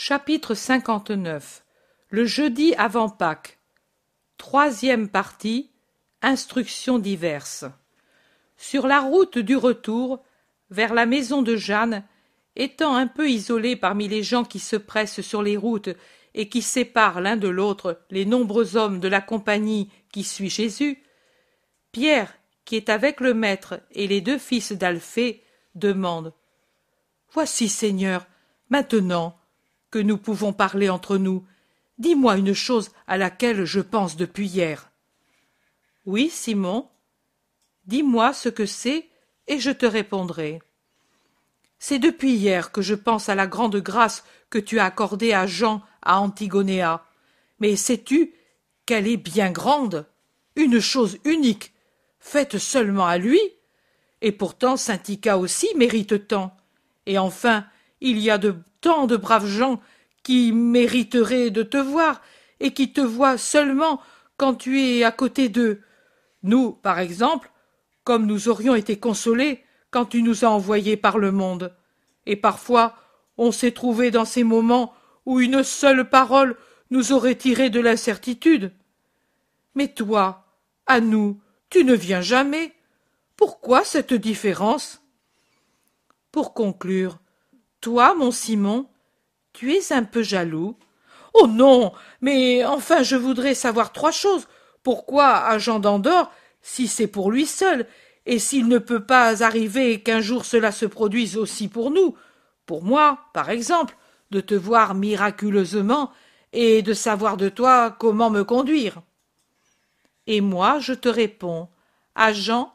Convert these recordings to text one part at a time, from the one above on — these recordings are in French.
Chapitre 59 Le jeudi avant Pâques. Troisième partie. Instructions diverses. Sur la route du retour, vers la maison de Jeanne, étant un peu isolé parmi les gens qui se pressent sur les routes et qui séparent l'un de l'autre les nombreux hommes de la compagnie qui suit Jésus, Pierre, qui est avec le maître et les deux fils d'Alphée, demande Voici, Seigneur, maintenant, que nous pouvons parler entre nous. Dis-moi une chose à laquelle je pense depuis hier. Oui, Simon. Dis-moi ce que c'est, et je te répondrai. C'est depuis hier que je pense à la grande grâce que tu as accordée à Jean à Antigonéa. Mais sais-tu qu'elle est bien grande, une chose unique, faite seulement à lui Et pourtant saint aussi mérite tant. Et enfin, il y a de tant de braves gens qui mériteraient de te voir et qui te voient seulement quand tu es à côté d'eux. Nous, par exemple, comme nous aurions été consolés quand tu nous as envoyés par le monde. Et parfois, on s'est trouvé dans ces moments où une seule parole nous aurait tiré de l'incertitude. Mais toi, à nous, tu ne viens jamais. Pourquoi cette différence? Pour conclure, toi, mon Simon, tu es un peu jaloux. Oh non. Mais enfin je voudrais savoir trois choses. Pourquoi à Jean d'Andorre, si c'est pour lui seul, et s'il ne peut pas arriver qu'un jour cela se produise aussi pour nous, pour moi, par exemple, de te voir miraculeusement et de savoir de toi comment me conduire. Et moi je te réponds, à Jean,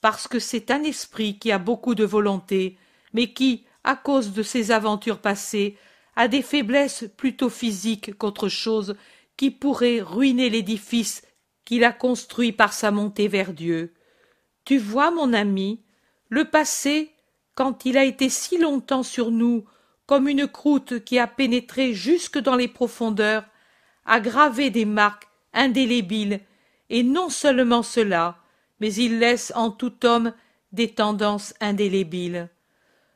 parce que c'est un esprit qui a beaucoup de volonté, mais qui, à cause de ses aventures passées, a des faiblesses plutôt physiques qu'autre chose qui pourraient ruiner l'édifice qu'il a construit par sa montée vers Dieu. Tu vois, mon ami, le passé, quand il a été si longtemps sur nous, comme une croûte qui a pénétré jusque dans les profondeurs, a gravé des marques indélébiles, et non seulement cela, mais il laisse en tout homme des tendances indélébiles.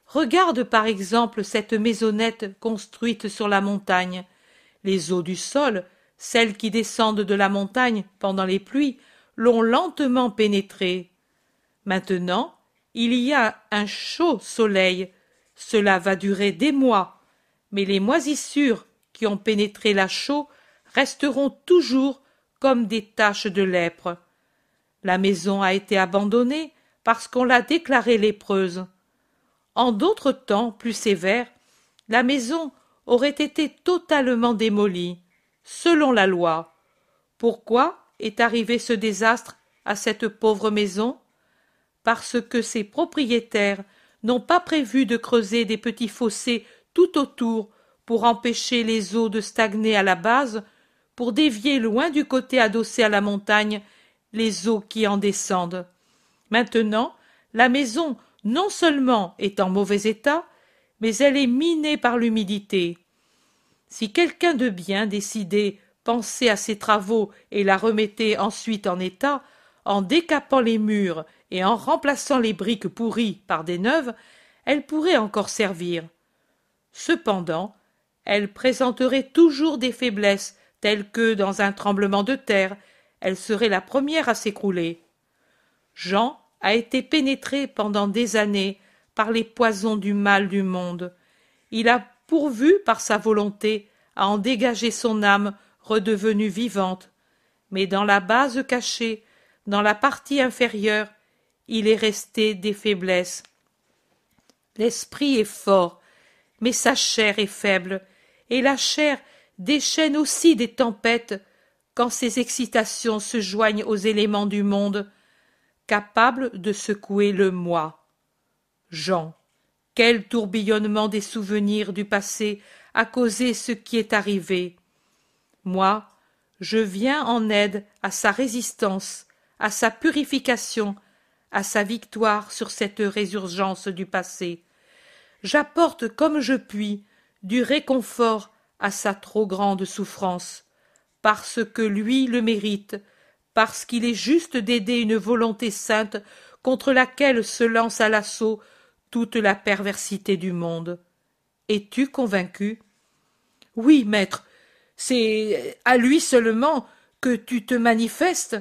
Regarde par exemple cette maisonnette construite sur la montagne. Les eaux du sol, celles qui descendent de la montagne pendant les pluies, l'ont lentement pénétrée. Maintenant, il y a un chaud soleil. Cela va durer des mois, mais les moisissures qui ont pénétré la chaux resteront toujours comme des taches de lèpre. La maison a été abandonnée parce qu'on l'a déclarée lépreuse. En d'autres temps plus sévères, la maison aurait été totalement démolie, selon la loi. Pourquoi est arrivé ce désastre à cette pauvre maison? Parce que ses propriétaires n'ont pas prévu de creuser des petits fossés tout autour pour empêcher les eaux de stagner à la base, pour dévier loin du côté adossé à la montagne les eaux qui en descendent. Maintenant, la maison non seulement est en mauvais état, mais elle est minée par l'humidité. Si quelqu'un de bien décidait pensait à ses travaux et la remettait ensuite en état, en décapant les murs et en remplaçant les briques pourries par des neuves, elle pourrait encore servir. Cependant, elle présenterait toujours des faiblesses telles que, dans un tremblement de terre, elle serait la première à s'écrouler. Jean a été pénétré pendant des années par les poisons du mal du monde. Il a pourvu par sa volonté à en dégager son âme redevenue vivante. Mais dans la base cachée, dans la partie inférieure, il est resté des faiblesses. L'esprit est fort, mais sa chair est faible, et la chair déchaîne aussi des tempêtes quand ses excitations se joignent aux éléments du monde capable de secouer le moi. Jean. Quel tourbillonnement des souvenirs du passé a causé ce qui est arrivé. Moi, je viens en aide à sa résistance, à sa purification, à sa victoire sur cette résurgence du passé. J'apporte comme je puis du réconfort à sa trop grande souffrance, parce que lui le mérite, parce qu'il est juste d'aider une volonté sainte contre laquelle se lance à l'assaut toute la perversité du monde. Es-tu convaincu? Oui, maître, c'est à lui seulement que tu te manifestes.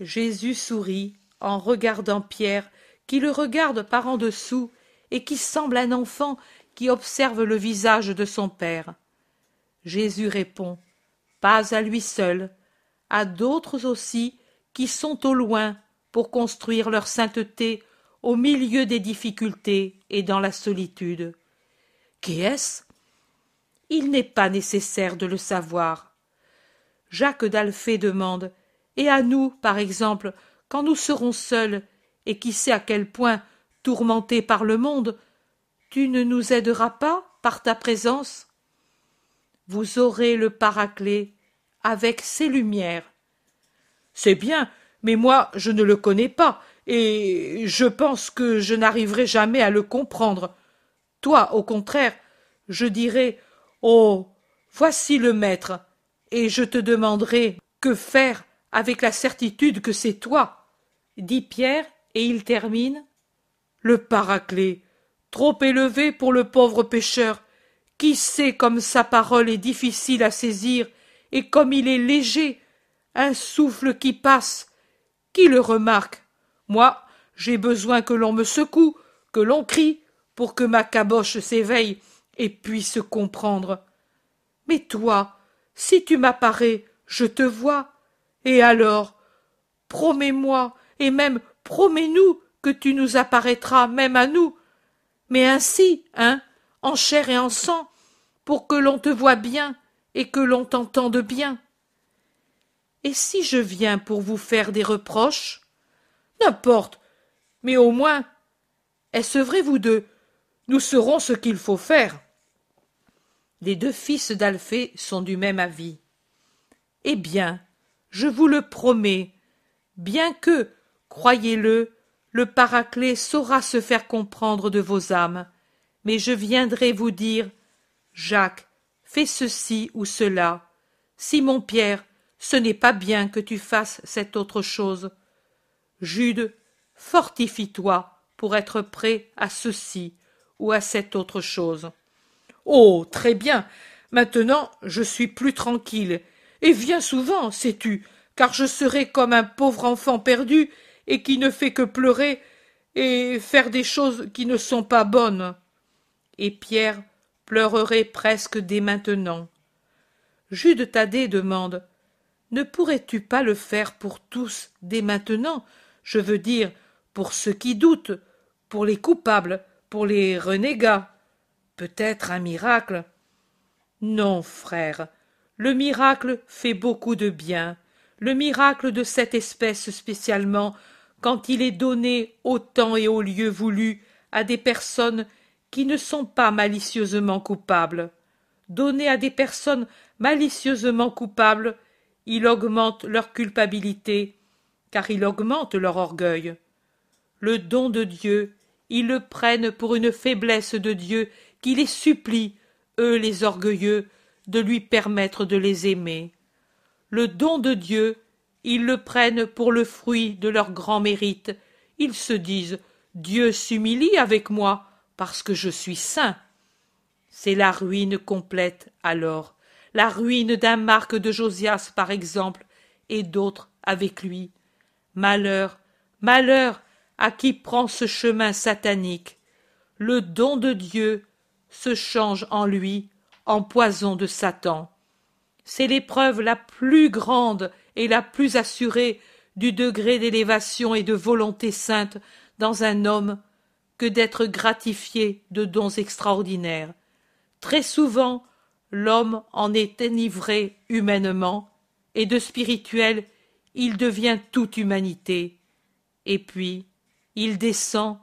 Jésus sourit en regardant Pierre, qui le regarde par en dessous et qui semble un enfant qui observe le visage de son père. Jésus répond Pas à lui seul, à d'autres aussi qui sont au loin pour construire leur sainteté au milieu des difficultés et dans la solitude. Qui est-ce? Il n'est pas nécessaire de le savoir. Jacques d'Alphée demande Et à nous, par exemple, quand nous serons seuls, et qui sait à quel point tourmentés par le monde, tu ne nous aideras pas par ta présence? Vous aurez le Paraclet avec ses lumières. C'est bien, mais moi je ne le connais pas, et je pense que je n'arriverai jamais à le comprendre. Toi, au contraire, je dirai Oh. Voici le maître, et je te demanderai que faire avec la certitude que c'est toi, dit Pierre, et il termine. Le paraclet, trop élevé pour le pauvre pécheur, qui sait comme sa parole est difficile à saisir, et comme il est léger, un souffle qui passe, qui le remarque Moi, j'ai besoin que l'on me secoue, que l'on crie, pour que ma caboche s'éveille et puisse comprendre. Mais toi, si tu m'apparais, je te vois. Et alors Promets-moi, et même promets-nous que tu nous apparaîtras même à nous. Mais ainsi, hein, en chair et en sang, pour que l'on te voie bien et que l'on t'entende bien. Et si je viens pour vous faire des reproches N'importe. Mais au moins, est-ce vrai, vous deux Nous saurons ce qu'il faut faire? Les deux fils d'Alphée sont du même avis. Eh bien, je vous le promets, bien que, croyez-le, le paraclet saura se faire comprendre de vos âmes, mais je viendrai vous dire Jacques, fais ceci ou cela. Simon Pierre, ce n'est pas bien que tu fasses cette autre chose. Jude, fortifie-toi pour être prêt à ceci ou à cette autre chose. Oh. Très bien. Maintenant je suis plus tranquille. Et viens souvent, sais-tu, car je serai comme un pauvre enfant perdu et qui ne fait que pleurer et faire des choses qui ne sont pas bonnes. Et Pierre pleurerait presque dès maintenant. Jude Thaddée demande Ne pourrais-tu pas le faire pour tous dès maintenant? Je veux dire, pour ceux qui doutent, pour les coupables, pour les renégats. Peut-être un miracle. Non, frère, le miracle fait beaucoup de bien, le miracle de cette espèce spécialement, quand il est donné au temps et au lieu voulu à des personnes qui ne sont pas malicieusement coupables. Donné à des personnes malicieusement coupables, il augmente leur culpabilité, car il augmente leur orgueil. Le don de Dieu, ils le prennent pour une faiblesse de Dieu qui les supplie, eux les orgueilleux, de lui permettre de les aimer. Le don de Dieu, ils le prennent pour le fruit de leur grand mérite. Ils se disent Dieu s'humilie avec moi parce que je suis saint. C'est la ruine complète alors, la ruine d'un Marc de Josias par exemple, et d'autres avec lui. Malheur, malheur à qui prend ce chemin satanique. Le don de Dieu se change en lui en poison de Satan. C'est l'épreuve la plus grande et la plus assurée du degré d'élévation et de volonté sainte dans un homme que d'être gratifié de dons extraordinaires. Très souvent, l'homme en est enivré humainement, et de spirituel, il devient toute humanité. Et puis, il descend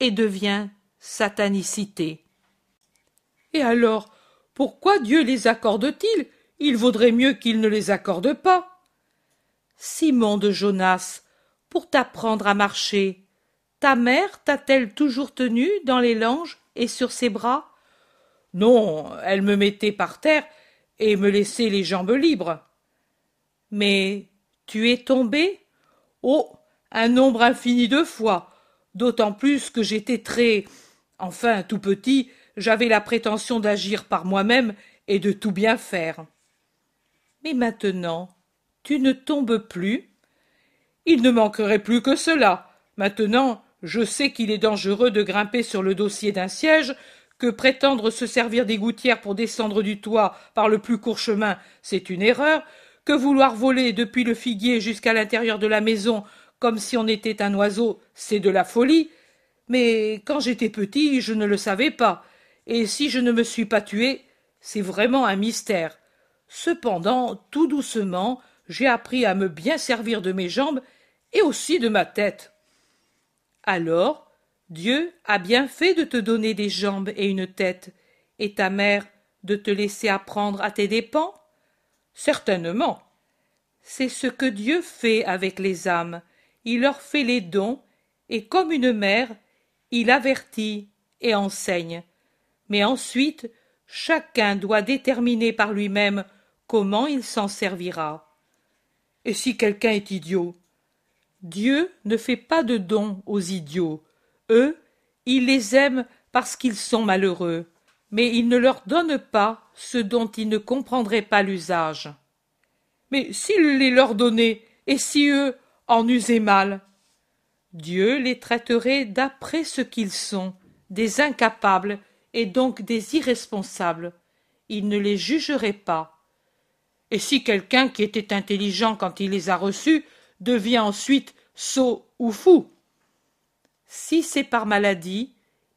et devient satanicité. Et alors, pourquoi Dieu les accorde-t-il? Il vaudrait mieux qu'il ne les accorde pas. Simon de Jonas, pour t'apprendre à marcher, ta mère t'a-t-elle toujours tenu dans les langes et sur ses bras? Non, elle me mettait par terre et me laissait les jambes libres. Mais tu es tombé? Oh, un nombre infini de fois, d'autant plus que j'étais très enfin tout petit j'avais la prétention d'agir par moi-même et de tout bien faire. Mais maintenant, tu ne tombes plus Il ne manquerait plus que cela. Maintenant, je sais qu'il est dangereux de grimper sur le dossier d'un siège, que prétendre se servir des gouttières pour descendre du toit par le plus court chemin, c'est une erreur, que vouloir voler depuis le figuier jusqu'à l'intérieur de la maison comme si on était un oiseau, c'est de la folie. Mais quand j'étais petit, je ne le savais pas, et si je ne me suis pas tué, c'est vraiment un mystère. Cependant, tout doucement, j'ai appris à me bien servir de mes jambes et aussi de ma tête. Alors, Dieu a bien fait de te donner des jambes et une tête, et ta mère de te laisser apprendre à tes dépens? Certainement. C'est ce que Dieu fait avec les âmes. Il leur fait les dons, et comme une mère, il avertit et enseigne. Mais ensuite, chacun doit déterminer par lui-même comment il s'en servira. Et si quelqu'un est idiot Dieu ne fait pas de dons aux idiots. Eux, il les aime parce qu'ils sont malheureux, mais il ne leur donne pas ce dont ils ne comprendraient pas l'usage. Mais s'il les leur donnait, et si eux en usaient mal? Dieu les traiterait d'après ce qu'ils sont, des incapables et donc des irresponsables. Il ne les jugerait pas. Et si quelqu'un qui était intelligent quand il les a reçus devient ensuite sot ou fou Si c'est par maladie,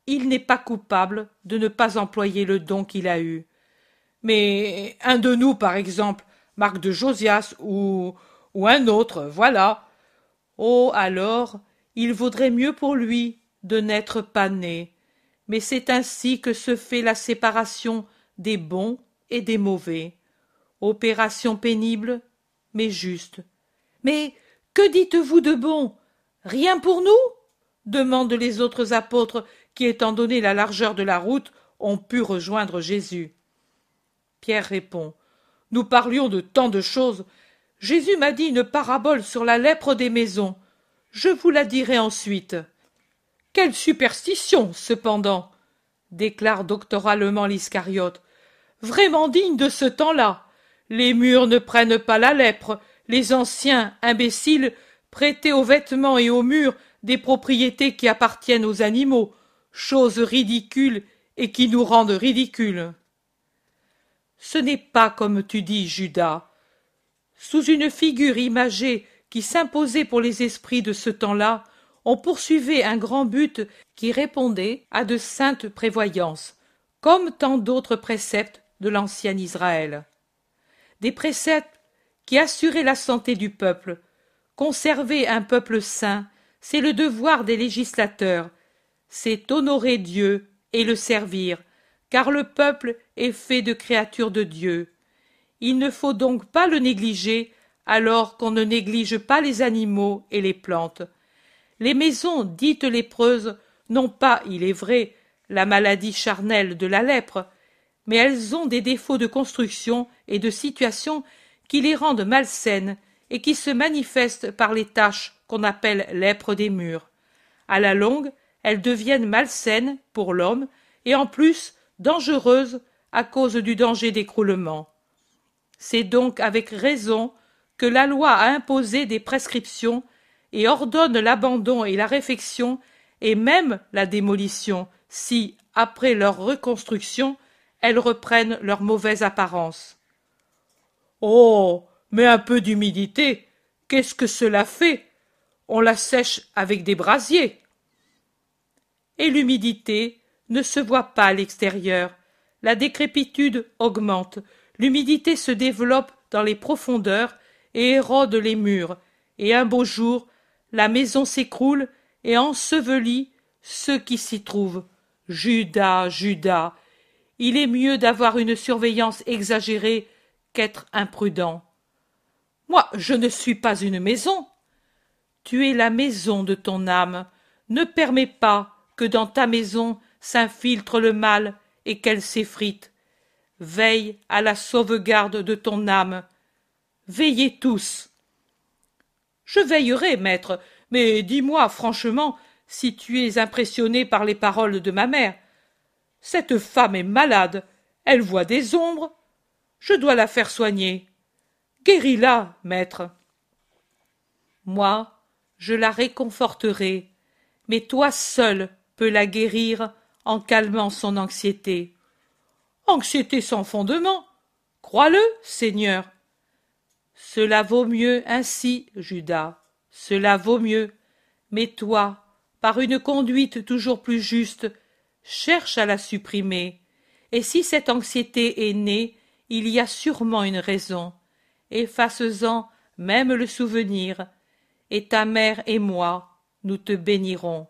il n'est pas coupable de ne pas employer le don qu'il a eu. Mais un de nous, par exemple, Marc de Josias ou, ou un autre, voilà. Oh, alors, il vaudrait mieux pour lui de n'être pas né. Mais c'est ainsi que se fait la séparation des bons et des mauvais. Opération pénible, mais juste. Mais que dites-vous de bon? Rien pour nous? demandent les autres apôtres qui, étant donné la largeur de la route, ont pu rejoindre Jésus. Pierre répond Nous parlions de tant de choses. Jésus m'a dit une parabole sur la lèpre des maisons. Je vous la dirai ensuite. Quelle superstition, cependant déclare doctoralement l'Iscariote. Vraiment digne de ce temps-là. Les murs ne prennent pas la lèpre, les anciens imbéciles prêtaient aux vêtements et aux murs des propriétés qui appartiennent aux animaux, choses ridicules et qui nous rendent ridicules. Ce n'est pas comme tu dis, Judas. Sous une figure imagée qui s'imposait pour les esprits de ce temps-là, on poursuivait un grand but qui répondait à de saintes prévoyances, comme tant d'autres préceptes de l'ancien Israël. Des préceptes qui assuraient la santé du peuple. Conserver un peuple saint, c'est le devoir des législateurs, c'est honorer Dieu et le servir, car le peuple est fait de créatures de Dieu. Il ne faut donc pas le négliger alors qu'on ne néglige pas les animaux et les plantes. Les maisons dites lépreuses n'ont pas, il est vrai, la maladie charnelle de la lèpre, mais elles ont des défauts de construction et de situation qui les rendent malsaines et qui se manifestent par les taches qu'on appelle lèpre des murs. À la longue, elles deviennent malsaines pour l'homme et en plus dangereuses à cause du danger d'écroulement. C'est donc avec raison que la loi a imposé des prescriptions et ordonne l'abandon et la réfection et même la démolition si, après leur reconstruction, elles reprennent leur mauvaise apparence. Oh. Mais un peu d'humidité. Qu'est-ce que cela fait? On la sèche avec des brasiers. Et l'humidité ne se voit pas à l'extérieur. La décrépitude augmente, l'humidité se développe dans les profondeurs et érode les murs, et un beau jour, la maison s'écroule et ensevelit ceux qui s'y trouvent. Judas, Judas, il est mieux d'avoir une surveillance exagérée qu'être imprudent. Moi, je ne suis pas une maison. Tu es la maison de ton âme. Ne permets pas que dans ta maison s'infiltre le mal et qu'elle s'effrite. Veille à la sauvegarde de ton âme, Veillez tous. Je veillerai, maître, mais dis-moi franchement si tu es impressionné par les paroles de ma mère. Cette femme est malade, elle voit des ombres, je dois la faire soigner. Guéris-la, maître. Moi, je la réconforterai, mais toi seul peux la guérir en calmant son anxiété. Anxiété sans fondement. Crois-le, Seigneur. Cela vaut mieux ainsi, Judas. Cela vaut mieux. Mais toi, par une conduite toujours plus juste, cherche à la supprimer. Et si cette anxiété est née, il y a sûrement une raison. Efface-en même le souvenir, et ta mère et moi, nous te bénirons.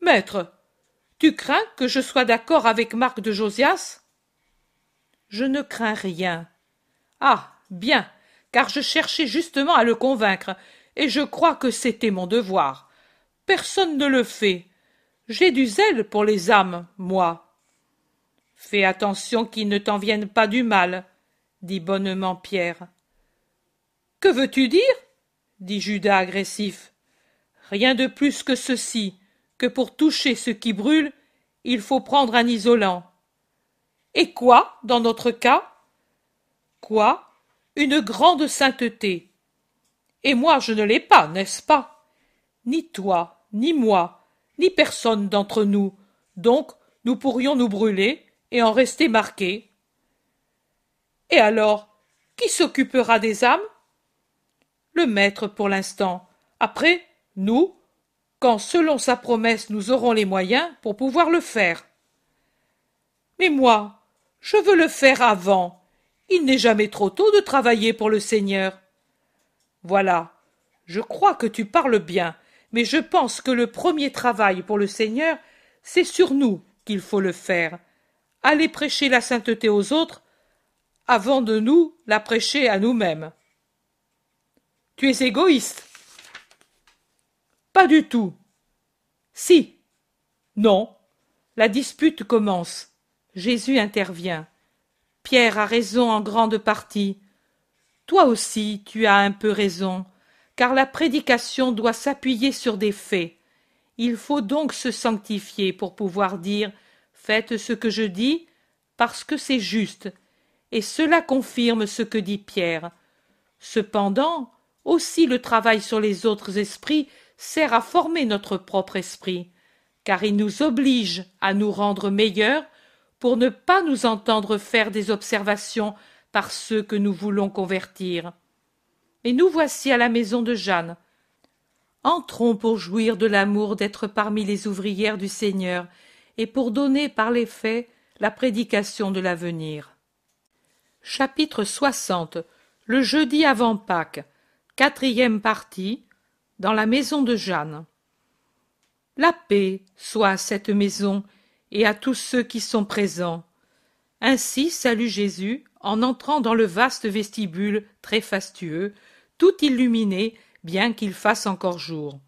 Maître, tu crains que je sois d'accord avec Marc de Josias? Je ne crains rien. Ah, bien, car je cherchais justement à le convaincre, et je crois que c'était mon devoir. Personne ne le fait. J'ai du zèle pour les âmes, moi. Fais attention qu'il ne t'en vienne pas du mal, dit bonnement Pierre. Que veux-tu dire? dit Judas agressif. Rien de plus que ceci, que pour toucher ce qui brûle, il faut prendre un isolant. Et quoi, dans notre cas? Quoi? Une grande sainteté. Et moi je ne l'ai pas, n'est-ce pas? Ni toi, ni moi, ni personne d'entre nous. Donc nous pourrions nous brûler et en rester marqués. Et alors, qui s'occupera des âmes? Le maître pour l'instant. Après, nous, quand selon sa promesse nous aurons les moyens pour pouvoir le faire. Mais moi, je veux le faire avant. Il n'est jamais trop tôt de travailler pour le Seigneur. Voilà. Je crois que tu parles bien, mais je pense que le premier travail pour le Seigneur, c'est sur nous qu'il faut le faire. Aller prêcher la sainteté aux autres, avant de nous la prêcher à nous-mêmes. Tu es égoïste. Pas du tout. Si. Non. La dispute commence. Jésus intervient. Pierre a raison en grande partie. Toi aussi tu as un peu raison, car la prédication doit s'appuyer sur des faits. Il faut donc se sanctifier pour pouvoir dire Faites ce que je dis, parce que c'est juste, et cela confirme ce que dit Pierre. Cependant, aussi le travail sur les autres esprits sert à former notre propre esprit, car il nous oblige à nous rendre meilleurs pour ne pas nous entendre faire des observations par ceux que nous voulons convertir. Et nous voici à la maison de Jeanne. Entrons pour jouir de l'amour d'être parmi les ouvrières du Seigneur et pour donner par les faits la prédication de l'avenir. Chapitre 60 Le jeudi avant Pâques, quatrième partie, dans la maison de Jeanne. La paix soit à cette maison et à tous ceux qui sont présents. Ainsi salue Jésus en entrant dans le vaste vestibule très fastueux, tout illuminé, bien qu'il fasse encore jour.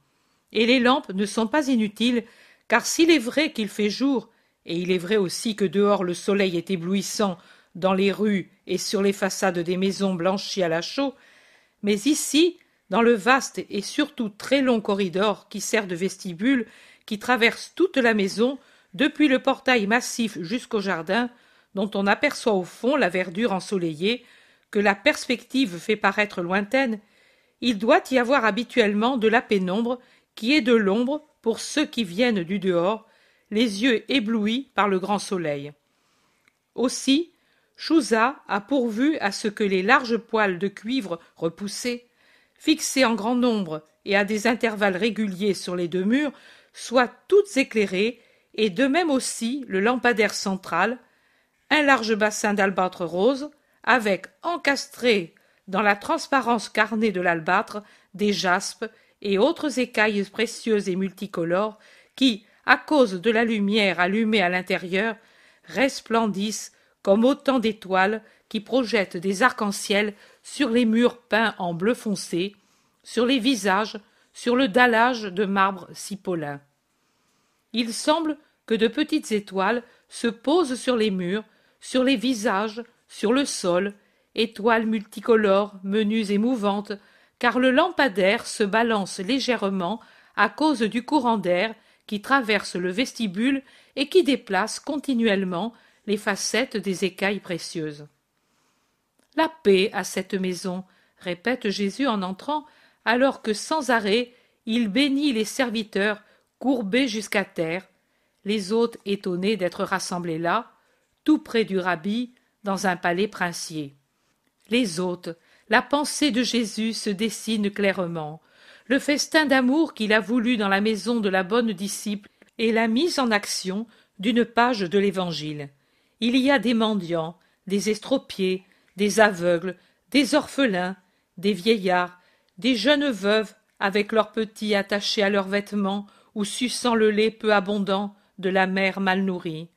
Et les lampes ne sont pas inutiles, car s'il est vrai qu'il fait jour, et il est vrai aussi que dehors le soleil est éblouissant dans les rues et sur les façades des maisons blanchies à la chaux, mais ici, dans le vaste et surtout très long corridor qui sert de vestibule, qui traverse toute la maison, depuis le portail massif jusqu'au jardin, dont on aperçoit au fond la verdure ensoleillée, que la perspective fait paraître lointaine, il doit y avoir habituellement de la pénombre qui est de l'ombre pour ceux qui viennent du dehors, les yeux éblouis par le grand soleil. Aussi, Chouza a pourvu à ce que les larges poils de cuivre repoussés, fixés en grand nombre et à des intervalles réguliers sur les deux murs, soient toutes éclairées, et de même aussi le lampadaire central, un large bassin d'albâtre rose, avec encastré dans la transparence carnée de l'albâtre des jaspes et autres écailles précieuses et multicolores qui, à cause de la lumière allumée à l'intérieur, resplendissent comme autant d'étoiles qui projettent des arcs-en-ciel sur les murs peints en bleu foncé, sur les visages, sur le dallage de marbre cipolin. Il semble que de petites étoiles se posent sur les murs, sur les visages, sur le sol, étoiles multicolores, menues et mouvantes, car le lampadaire se balance légèrement à cause du courant d'air qui traverse le vestibule et qui déplace continuellement les facettes des écailles précieuses. La paix à cette maison, répète Jésus en entrant, alors que sans arrêt il bénit les serviteurs courbés jusqu'à terre, les hôtes étonnés d'être rassemblés là, tout près du rabbi, dans un palais princier. Les hôtes, la pensée de Jésus se dessine clairement. Le festin d'amour qu'il a voulu dans la maison de la bonne disciple est la mise en action d'une page de l'Évangile. Il y a des mendiants, des estropiés, des aveugles, des orphelins, des vieillards, des jeunes veuves avec leurs petits attachés à leurs vêtements ou suçant le lait peu abondant de la mère mal nourrie.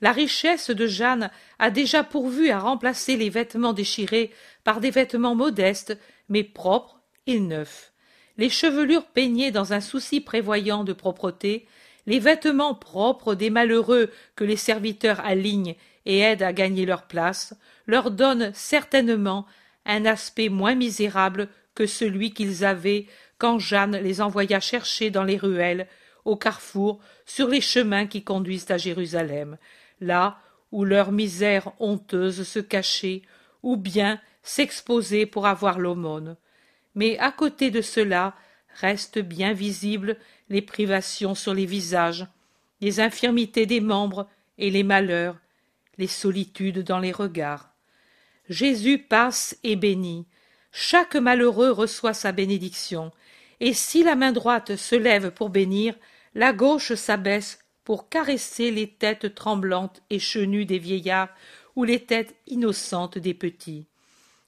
La richesse de Jeanne a déjà pourvu à remplacer les vêtements déchirés par des vêtements modestes, mais propres et neufs. Les chevelures peignées dans un souci prévoyant de propreté, les vêtements propres des malheureux que les serviteurs alignent et aident à gagner leur place, leur donnent certainement un aspect moins misérable que celui qu'ils avaient quand Jeanne les envoya chercher dans les ruelles, au carrefour, sur les chemins qui conduisent à Jérusalem, là où leur misère honteuse se cachait, ou bien s'exposait pour avoir l'aumône. Mais à côté de cela restent bien visibles les privations sur les visages, les infirmités des membres et les malheurs, les solitudes dans les regards. Jésus passe et bénit. Chaque malheureux reçoit sa bénédiction, et si la main droite se lève pour bénir, la gauche s'abaisse pour caresser les têtes tremblantes et chenues des vieillards ou les têtes innocentes des petits.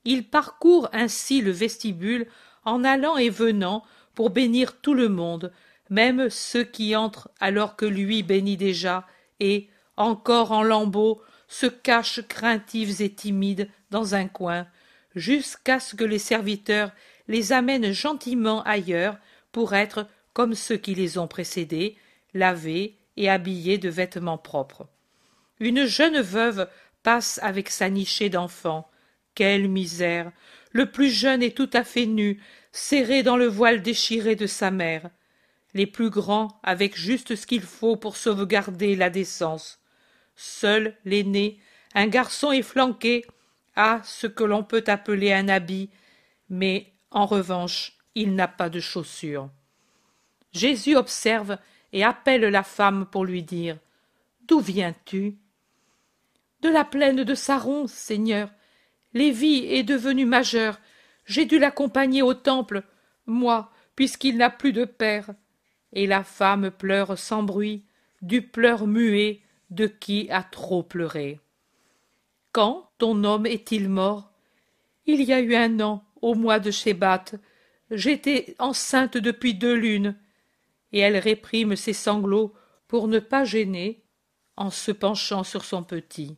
Il parcourt ainsi le vestibule en allant et venant pour bénir tout le monde, même ceux qui entrent alors que lui bénit déjà, et, encore en lambeaux, se cachent craintifs et timides dans un coin, jusqu'à ce que les serviteurs les amènent gentiment ailleurs pour être, comme ceux qui les ont précédés, lavés et habillés de vêtements propres. Une jeune veuve passe avec sa nichée d'enfants. Quelle misère. Le plus jeune est tout à fait nu, serré dans le voile déchiré de sa mère. Les plus grands avec juste ce qu'il faut pour sauvegarder la décence. Seul l'aîné, un garçon efflanqué, a ce que l'on peut appeler un habit, mais en revanche, il n'a pas de chaussures. Jésus observe et appelle la femme pour lui dire D'où viens-tu? De la plaine de Saron, Seigneur. Lévi est devenu majeur. J'ai dû l'accompagner au temple, moi, puisqu'il n'a plus de père. Et la femme pleure sans bruit, du pleur muet de qui a trop pleuré. Quand ton homme est-il mort? Il y a eu un an, au mois de Shébat. J'étais enceinte depuis deux lunes et elle réprime ses sanglots pour ne pas gêner en se penchant sur son petit.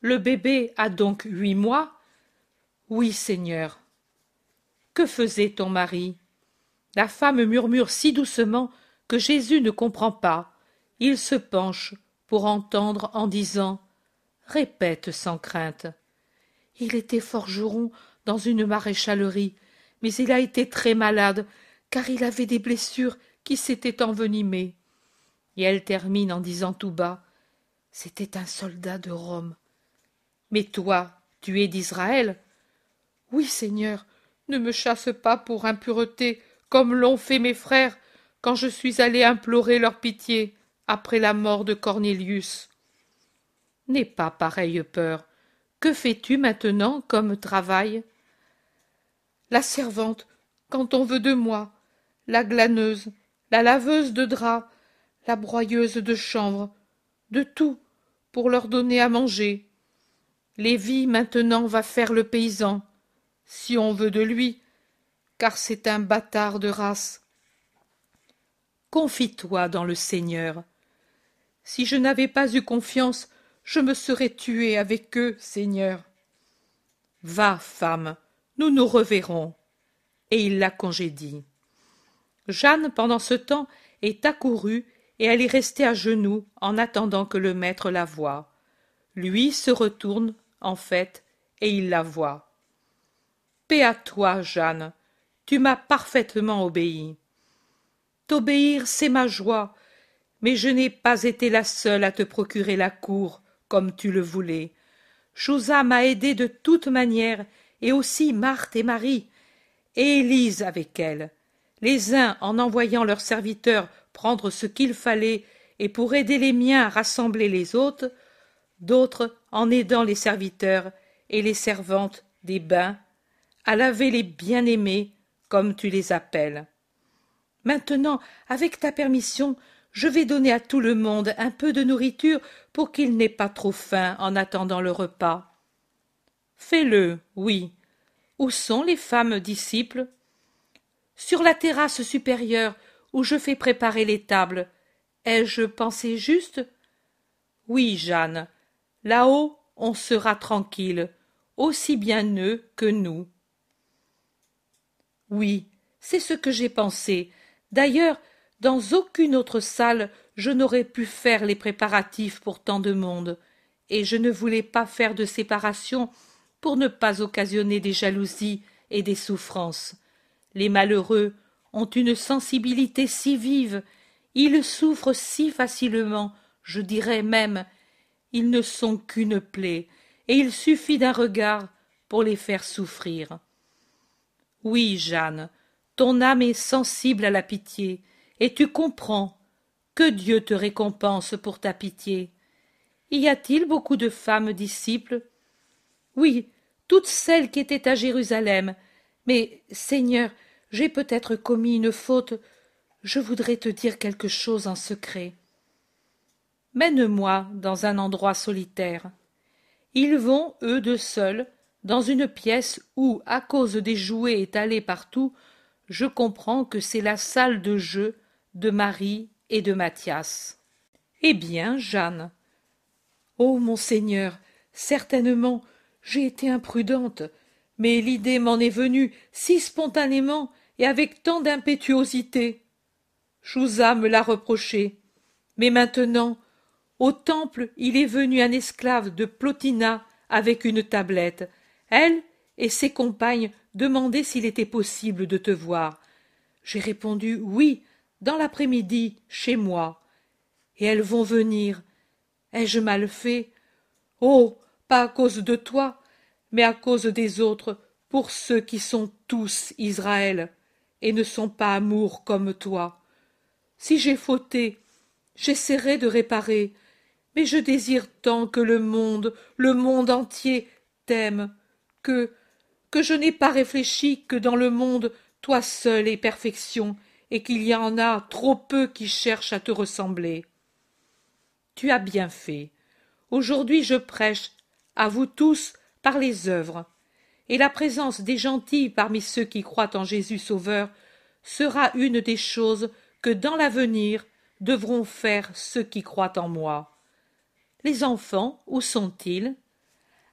Le bébé a donc huit mois Oui, Seigneur. Que faisait ton mari? La femme murmure si doucement que Jésus ne comprend pas. Il se penche pour entendre en disant Répète sans crainte. Il était forgeron dans une maréchalerie, mais il a été très malade, car il avait des blessures qui s'était envenimé. Et elle termine en disant tout bas C'était un soldat de Rome. Mais toi, tu es d'Israël Oui, Seigneur, ne me chasse pas pour impureté, comme l'ont fait mes frères quand je suis allé implorer leur pitié après la mort de Cornélius. N'aie pas pareille peur. Que fais-tu maintenant comme travail? La servante, quand on veut de moi, la glaneuse, la laveuse de draps, la broyeuse de chanvre, de tout, pour leur donner à manger. Lévi maintenant va faire le paysan, si on veut de lui, car c'est un bâtard de race. Confie-toi dans le Seigneur. Si je n'avais pas eu confiance, je me serais tué avec eux, Seigneur. Va, femme, nous nous reverrons. Et il la congédie. Jeanne, pendant ce temps, est accourue et elle est restée à genoux en attendant que le maître la voie. Lui se retourne, en fait, et il la voit. Paix à toi, Jeanne, tu m'as parfaitement obéi. T'obéir, c'est ma joie, mais je n'ai pas été la seule à te procurer la cour, comme tu le voulais. Chouza m'a aidé de toute manière, et aussi Marthe et Marie, et Élise avec elle. Les uns en envoyant leurs serviteurs prendre ce qu'il fallait, et pour aider les miens à rassembler les autres, d'autres en aidant les serviteurs et les servantes des bains à laver les bien-aimés, comme tu les appelles. Maintenant, avec ta permission, je vais donner à tout le monde un peu de nourriture pour qu'il n'ait pas trop faim en attendant le repas. Fais-le, oui. Où sont les femmes disciples? Sur la terrasse supérieure, où je fais préparer les tables. Ai-je pensé juste? Oui, Jeanne. Là-haut, on sera tranquille, aussi bien eux que nous. Oui, c'est ce que j'ai pensé. D'ailleurs, dans aucune autre salle je n'aurais pu faire les préparatifs pour tant de monde, et je ne voulais pas faire de séparation pour ne pas occasionner des jalousies et des souffrances. Les malheureux ont une sensibilité si vive, ils souffrent si facilement, je dirais même, ils ne sont qu'une plaie, et il suffit d'un regard pour les faire souffrir. Oui, Jeanne, ton âme est sensible à la pitié, et tu comprends. Que Dieu te récompense pour ta pitié. Y a-t-il beaucoup de femmes disciples? Oui, toutes celles qui étaient à Jérusalem. Mais, Seigneur, j'ai peut-être commis une faute. Je voudrais te dire quelque chose en secret. Mène-moi dans un endroit solitaire. Ils vont, eux deux seuls, dans une pièce où, à cause des jouets étalés partout, je comprends que c'est la salle de jeu de Marie et de Mathias. Eh bien, Jeanne. Oh, monseigneur, certainement, j'ai été imprudente, mais l'idée m'en est venue si spontanément et avec tant d'impétuosité. Chouza me l'a reproché. Mais maintenant, au temple, il est venu un esclave de Plotina avec une tablette, elle et ses compagnes demandaient s'il était possible de te voir. J'ai répondu oui, dans l'après-midi, chez moi. Et elles vont venir. Ai-je mal fait? Oh, pas à cause de toi, mais à cause des autres, pour ceux qui sont tous Israël, et ne sont pas amour comme toi. Si j'ai fauté, j'essaierai de réparer, mais je désire tant que le monde, le monde entier, t'aime, que que je n'ai pas réfléchi que dans le monde toi seul es perfection et qu'il y en a trop peu qui cherchent à te ressembler. Tu as bien fait. Aujourd'hui je prêche à vous tous par les œuvres et la présence des gentils parmi ceux qui croient en jésus sauveur sera une des choses que dans l'avenir devront faire ceux qui croient en moi les enfants où sont-ils?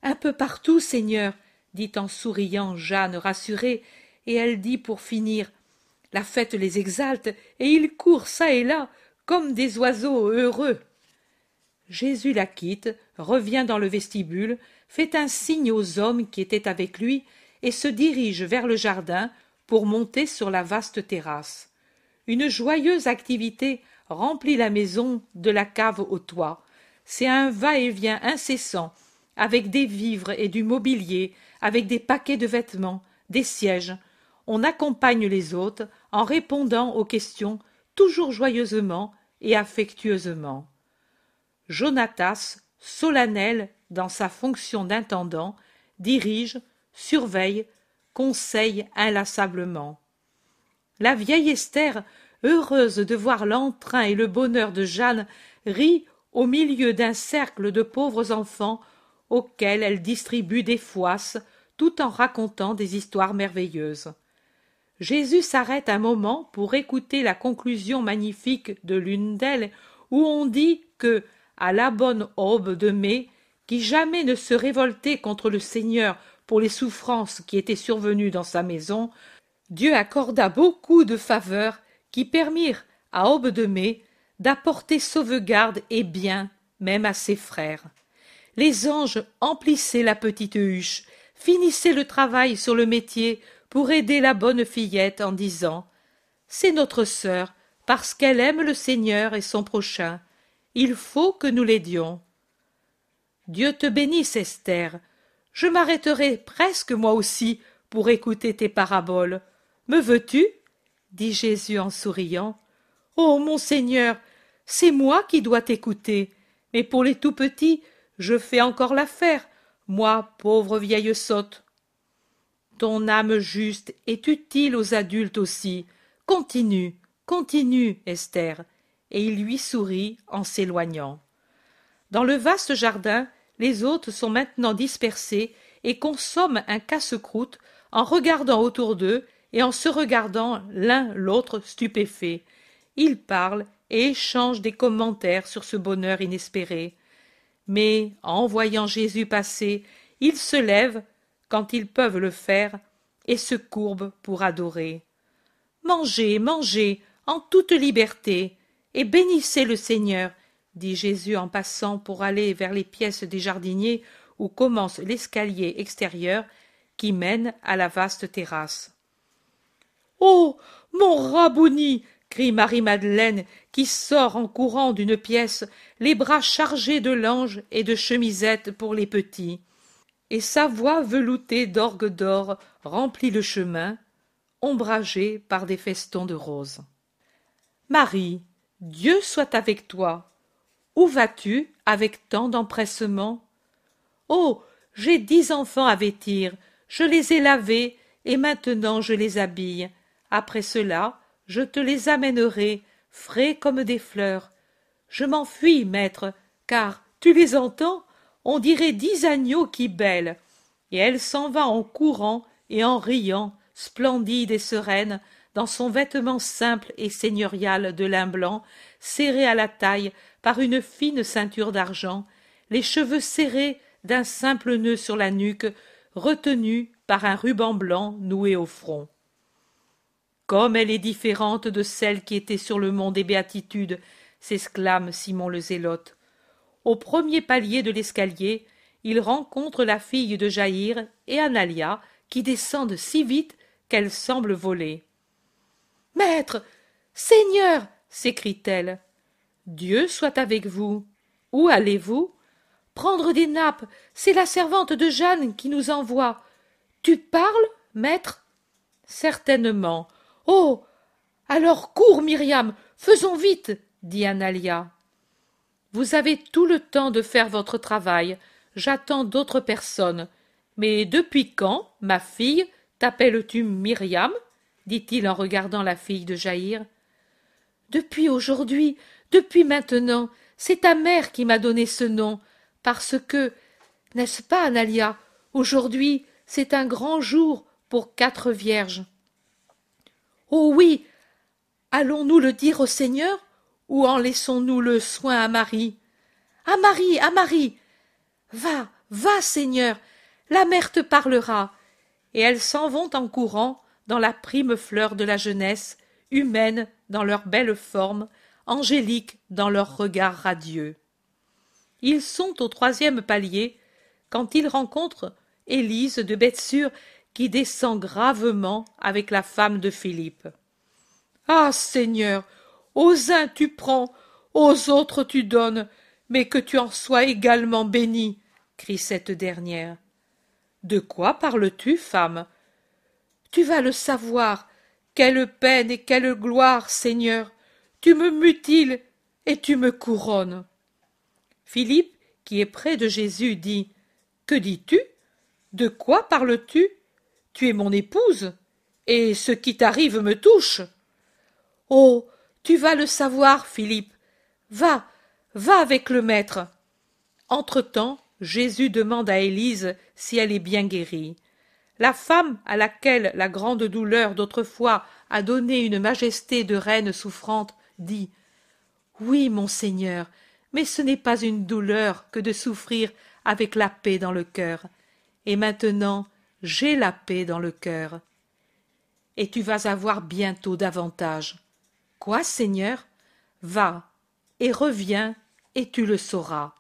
Un peu partout seigneur dit en souriant Jeanne rassurée, et elle dit pour finir La fête les exalte, et ils courent çà et là, comme des oiseaux heureux. Jésus la quitte, revient dans le vestibule, fait un signe aux hommes qui étaient avec lui, et se dirige vers le jardin pour monter sur la vaste terrasse. Une joyeuse activité remplit la maison de la cave au toit. C'est un va-et-vient incessant, avec des vivres et du mobilier, avec des paquets de vêtements, des sièges. On accompagne les hôtes en répondant aux questions toujours joyeusement et affectueusement. Jonatas, solennel dans sa fonction d'intendant, dirige, surveille, conseille inlassablement. La vieille Esther, heureuse de voir l'entrain et le bonheur de Jeanne, rit au milieu d'un cercle de pauvres enfants auxquels elle distribue des foisses tout en racontant des histoires merveilleuses. Jésus s'arrête un moment pour écouter la conclusion magnifique de l'une d'elles, où on dit que, à la bonne aube de mai, qui jamais ne se révoltait contre le Seigneur pour les souffrances qui étaient survenues dans sa maison, Dieu accorda beaucoup de faveurs qui permirent à aube de mai d'apporter sauvegarde et bien même à ses frères. Les anges emplissaient la petite huche finissez le travail sur le métier pour aider la bonne fillette en disant C'est notre sœur, parce qu'elle aime le Seigneur et son prochain. Il faut que nous l'aidions. Dieu te bénisse, Esther. Je m'arrêterai presque moi aussi pour écouter tes paraboles. Me veux-tu? dit Jésus en souriant. Oh, mon Seigneur, c'est moi qui dois t'écouter. Mais pour les tout petits, je fais encore l'affaire, moi, pauvre vieille sotte. Ton âme juste est utile aux adultes aussi. Continue, continue, Esther. Et il lui sourit en s'éloignant. Dans le vaste jardin, les hôtes sont maintenant dispersés et consomment un casse-croûte en regardant autour d'eux et en se regardant l'un l'autre stupéfaits. Ils parlent et échangent des commentaires sur ce bonheur inespéré. Mais, en voyant Jésus passer, ils se lèvent, quand ils peuvent le faire, et se courbent pour adorer. Mangez, mangez, en toute liberté, et bénissez le Seigneur, dit Jésus en passant pour aller vers les pièces des jardiniers où commence l'escalier extérieur qui mène à la vaste terrasse. Oh. Mon Rabouni. crie Marie-Madeleine, qui sort en courant d'une pièce, les bras chargés de langes et de chemisettes pour les petits. Et sa voix veloutée d'orgue d'or remplit le chemin, ombragé par des festons de roses. Marie, Dieu soit avec toi. Où vas-tu avec tant d'empressement? Oh. J'ai dix enfants à vêtir, je les ai lavés, et maintenant je les habille. Après cela, je te les amènerai, frais comme des fleurs. Je m'enfuis, maître, car, tu les entends, on dirait dix agneaux qui bêlent. Et elle s'en va en courant et en riant, splendide et sereine, dans son vêtement simple et seigneurial de lin blanc, serré à la taille par une fine ceinture d'argent, les cheveux serrés d'un simple nœud sur la nuque, retenus par un ruban blanc noué au front. Comme elle est différente de celle qui était sur le mont des Béatitudes, s'exclame Simon le Zélote. Au premier palier de l'escalier, il rencontre la fille de Jaïr et Analia, qui descendent si vite qu'elles semblent voler. Maître. Seigneur. s'écrie-t-elle. Dieu soit avec vous. Où allez-vous? Prendre des nappes. C'est la servante de Jeanne qui nous envoie. Tu parles, maître? Certainement. Oh. Alors cours, Myriam. Faisons vite. dit Analia. Vous avez tout le temps de faire votre travail. J'attends d'autres personnes. Mais depuis quand, ma fille, t'appelles-tu Myriam? Dit-il en regardant la fille de Jaïr. Depuis aujourd'hui, depuis maintenant, c'est ta mère qui m'a donné ce nom, parce que, n'est-ce pas, Analia, aujourd'hui, c'est un grand jour pour quatre vierges. Oh oui. Allons-nous le dire au Seigneur, ou en laissons-nous le soin à Marie? À Marie, à Marie. Va, va, Seigneur, la mère te parlera. Et elles s'en vont en courant dans la prime fleur de la jeunesse, humaines dans leur belle forme, angéliques dans leur regard radieux. Ils sont au troisième palier quand ils rencontrent Élise de Bethsure qui descend gravement avec la femme de Philippe. Ah. Seigneur. Aux uns tu prends, aux autres tu donnes, mais que tu en sois également béni. crie cette dernière. De quoi parles tu, femme? Tu vas le savoir. Quelle peine et quelle gloire, Seigneur. Tu me mutiles et tu me couronnes. Philippe, qui est près de Jésus, dit. Que dis tu? De quoi parles tu? Tu es mon épouse, et ce qui t'arrive me touche. Oh. Tu vas le savoir, Philippe. Va, va avec le maître. Entre temps, Jésus demande à Élise si elle est bien guérie. La femme à laquelle la grande douleur d'autrefois a donné une majesté de reine souffrante dit Oui, mon Seigneur, mais ce n'est pas une douleur que de souffrir avec la paix dans le cœur. Et maintenant, j'ai la paix dans le cœur. Et tu vas avoir bientôt davantage. Quoi, Seigneur? Va et reviens, et tu le sauras.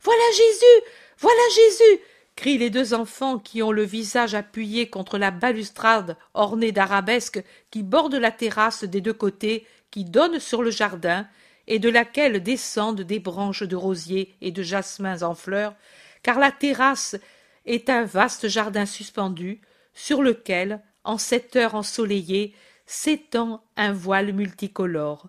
Voilà Jésus. Voilà Jésus crient les deux enfants qui ont le visage appuyé contre la balustrade ornée d'arabesques qui borde la terrasse des deux côtés, qui donne sur le jardin, et de laquelle descendent des branches de rosiers et de jasmins en fleurs, car la terrasse est un vaste jardin suspendu, sur lequel, en cette heure ensoleillée, s'étend un voile multicolore.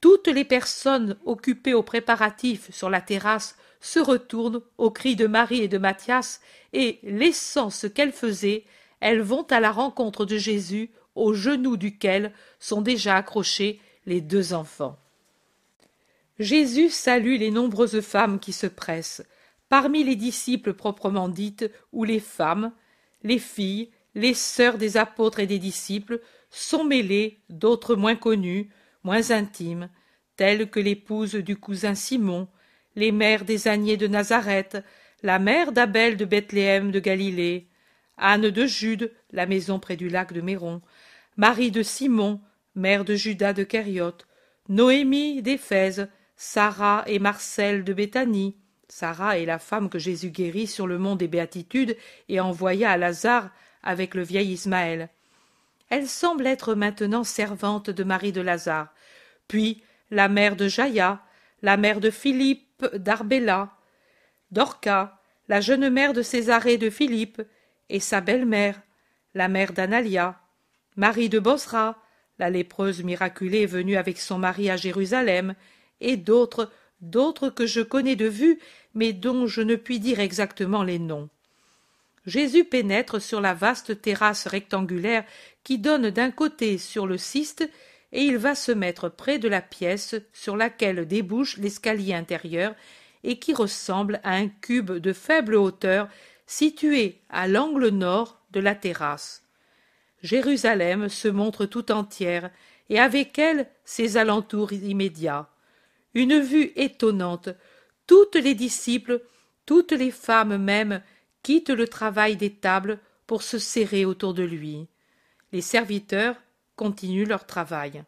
Toutes les personnes occupées aux préparatifs sur la terrasse se retournent aux cris de Marie et de Mathias, et, laissant ce qu'elles faisaient, elles vont à la rencontre de Jésus, aux genoux duquel sont déjà accrochés les deux enfants. Jésus salue les nombreuses femmes qui se pressent. Parmi les disciples proprement dites, ou les femmes, les filles, les sœurs des apôtres et des disciples, sont mêlées d'autres moins connues, moins intimes, telles que l'épouse du cousin Simon, les mères des âniers de Nazareth, la mère d'Abel de Bethléem de Galilée, Anne de Jude, la maison près du lac de Méron, Marie de Simon, mère de Judas de Kériote, Noémie d'Éphèse, Sarah et Marcel de Béthanie. Sarah est la femme que Jésus guérit sur le mont des Béatitudes et envoya à Lazare avec le vieil Ismaël. Elle semble être maintenant servante de Marie de Lazare, puis la mère de Jaïa, la mère de Philippe d'Arbella, Dorca, la jeune mère de Césarée de Philippe, et sa belle-mère, la mère d'Analia, Marie de Bosra, la lépreuse miraculée venue avec son mari à Jérusalem, et d'autres, d'autres que je connais de vue, mais dont je ne puis dire exactement les noms. Jésus pénètre sur la vaste terrasse rectangulaire qui donne d'un côté sur le ciste et il va se mettre près de la pièce sur laquelle débouche l'escalier intérieur et qui ressemble à un cube de faible hauteur situé à l'angle nord de la terrasse. Jérusalem se montre tout entière et avec elle ses alentours immédiats. Une vue étonnante. Toutes les disciples, toutes les femmes même, quittent le travail des tables pour se serrer autour de lui. Les serviteurs continuent leur travail.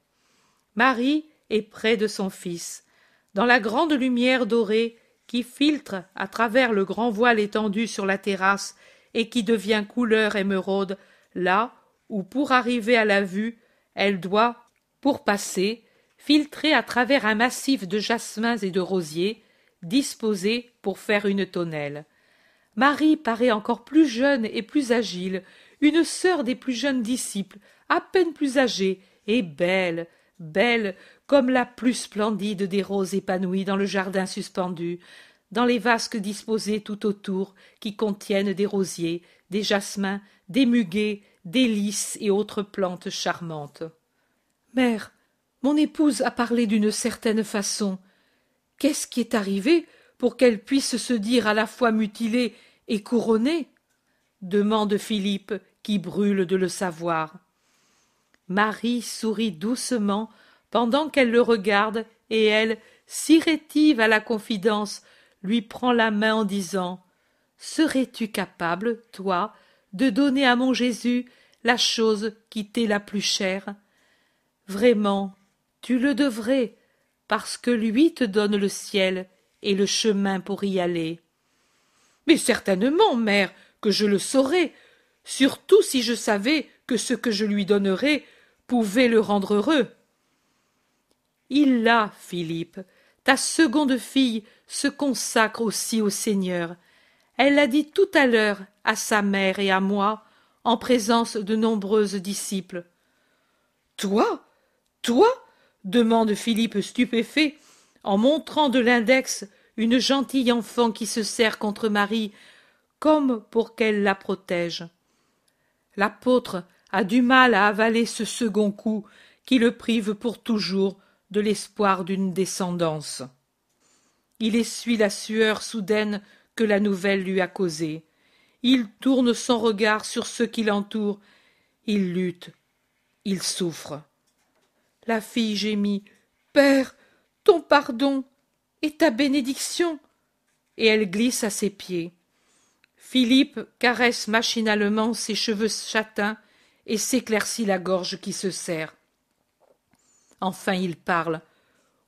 Marie est près de son fils. Dans la grande lumière dorée qui filtre à travers le grand voile étendu sur la terrasse et qui devient couleur émeraude, là où pour arriver à la vue, elle doit, pour passer, filtrer à travers un massif de jasmins et de rosiers, disposés pour faire une tonnelle. Marie paraît encore plus jeune et plus agile, une sœur des plus jeunes disciples, à peine plus âgée, et belle, belle comme la plus splendide des roses épanouies dans le jardin suspendu, dans les vasques disposés tout autour, qui contiennent des rosiers, des jasmins, des muguets, des lys et autres plantes charmantes. Mère, mon épouse a parlé d'une certaine façon. Qu'est-ce qui est arrivé pour qu'elle puisse se dire à la fois mutilée et couronnée? demande Philippe, qui brûle de le savoir. Marie sourit doucement pendant qu'elle le regarde, et elle, si rétive à la confidence, lui prend la main en disant Serais-tu capable, toi, de donner à mon Jésus la chose qui t'est la plus chère? Vraiment, tu le devrais, parce que lui te donne le ciel et le chemin pour y aller. Mais certainement, mère, que je le saurais, surtout si je savais que ce que je lui donnerais pouvait le rendre heureux. Il l'a, Philippe. Ta seconde fille se consacre aussi au Seigneur. Elle l'a dit tout à l'heure à sa mère et à moi, en présence de nombreuses disciples. Toi? Toi? demande Philippe stupéfait, en montrant de l'index une gentille enfant qui se serre contre Marie, comme pour qu'elle la protège. L'apôtre a du mal à avaler ce second coup qui le prive pour toujours de l'espoir d'une descendance. Il essuie la sueur soudaine que la nouvelle lui a causée. Il tourne son regard sur ceux qui l'entourent. Il lutte. Il souffre. La fille gémit. Père, ton pardon et ta bénédiction. Et elle glisse à ses pieds. Philippe caresse machinalement ses cheveux châtains et s'éclaircit la gorge qui se serre. Enfin il parle.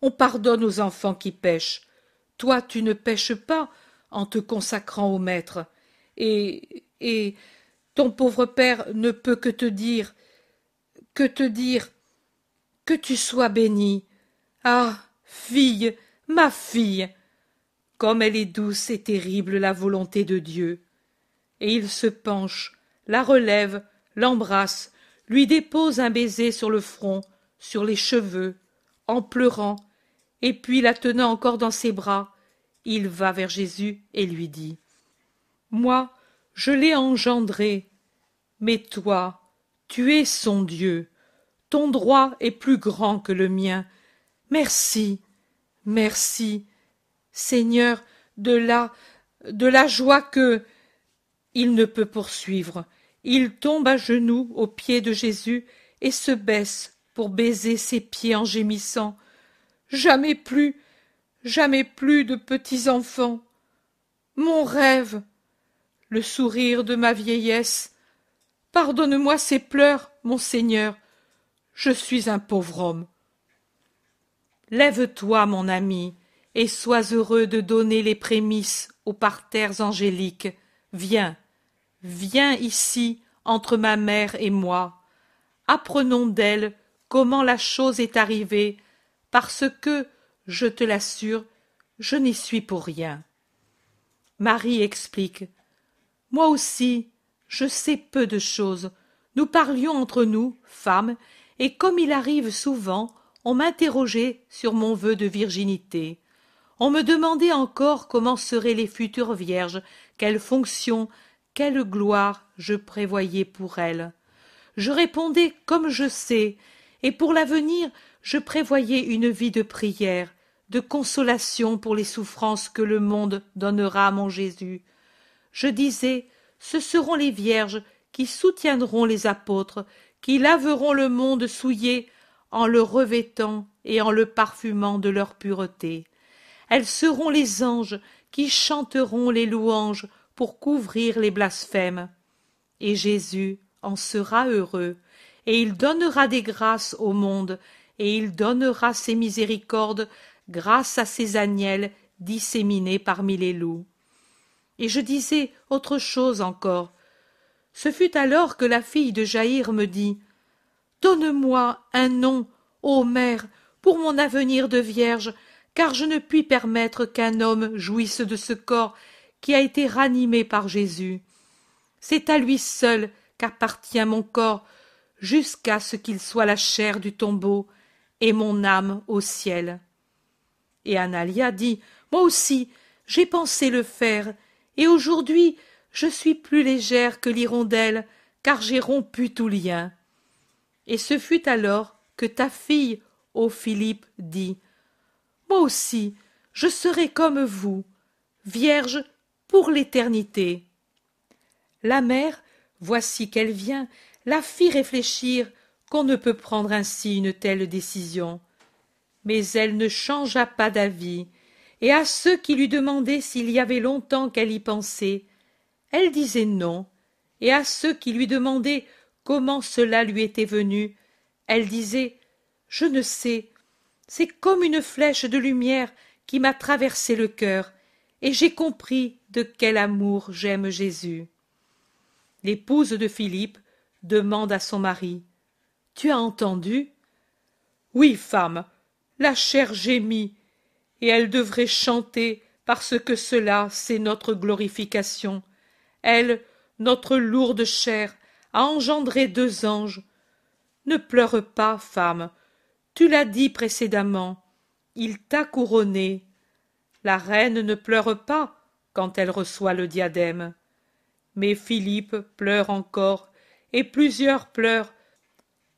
On pardonne aux enfants qui pêchent. Toi tu ne pêches pas en te consacrant au maître. Et. et. ton pauvre père ne peut que te dire. que te dire. que tu sois béni. Ah. Fille, ma fille. Comme elle est douce et terrible la volonté de Dieu. Et il se penche, la relève, l'embrasse, lui dépose un baiser sur le front, sur les cheveux, en pleurant, et puis la tenant encore dans ses bras, il va vers Jésus et lui dit Moi, je l'ai engendré, mais toi, tu es son Dieu, ton droit est plus grand que le mien. Merci, merci, Seigneur, de la de la joie que il ne peut poursuivre. Il tombe à genoux aux pieds de Jésus et se baisse pour baiser ses pieds en gémissant. Jamais plus, jamais plus de petits enfants. Mon rêve, le sourire de ma vieillesse. Pardonne-moi ces pleurs, mon Seigneur. Je suis un pauvre homme. Lève-toi, mon ami, et sois heureux de donner les prémices aux parterres angéliques. Viens, viens ici, entre ma mère et moi. Apprenons d'elle comment la chose est arrivée, parce que, je te l'assure, je n'y suis pour rien. Marie explique. Moi aussi, je sais peu de choses. Nous parlions entre nous, femmes, et comme il arrive souvent, on m'interrogeait sur mon vœu de virginité. On me demandait encore comment seraient les futures vierges, quelle fonction, quelle gloire je prévoyais pour elles. Je répondais comme je sais, et pour l'avenir je prévoyais une vie de prière, de consolation pour les souffrances que le monde donnera à mon Jésus. Je disais, ce seront les vierges qui soutiendront les apôtres, qui laveront le monde souillé en le revêtant et en le parfumant de leur pureté. Elles seront les anges qui chanteront les louanges pour couvrir les blasphèmes. Et Jésus en sera heureux, et il donnera des grâces au monde, et il donnera ses miséricordes grâce à ses agnelles disséminés parmi les loups. Et je disais autre chose encore. Ce fut alors que la fille de Jaïr me dit Donne-moi un nom, ô mère, pour mon avenir de vierge, car je ne puis permettre qu'un homme jouisse de ce corps qui a été ranimé par Jésus. C'est à lui seul qu'appartient mon corps, jusqu'à ce qu'il soit la chair du tombeau et mon âme au ciel. Et Analia dit Moi aussi, j'ai pensé le faire, et aujourd'hui je suis plus légère que l'hirondelle, car j'ai rompu tout lien. Et ce fut alors que ta fille, ô Philippe, dit Moi aussi, je serai comme vous, vierge pour l'éternité. La mère, voici qu'elle vient, la fit réfléchir qu'on ne peut prendre ainsi une telle décision. Mais elle ne changea pas d'avis, et à ceux qui lui demandaient s'il y avait longtemps qu'elle y pensait, elle disait non, et à ceux qui lui demandaient comment cela lui était venu, elle disait Je ne sais, c'est comme une flèche de lumière qui m'a traversé le cœur, et j'ai compris de quel amour j'aime Jésus. L'épouse de Philippe demande à son mari Tu as entendu? Oui, femme, la chair gémit, et elle devrait chanter parce que cela c'est notre glorification. Elle, notre lourde chair, a engendré deux anges. Ne pleure pas, femme, tu l'as dit précédemment, il t'a couronné. La reine ne pleure pas quand elle reçoit le diadème. Mais Philippe pleure encore, et plusieurs pleurent,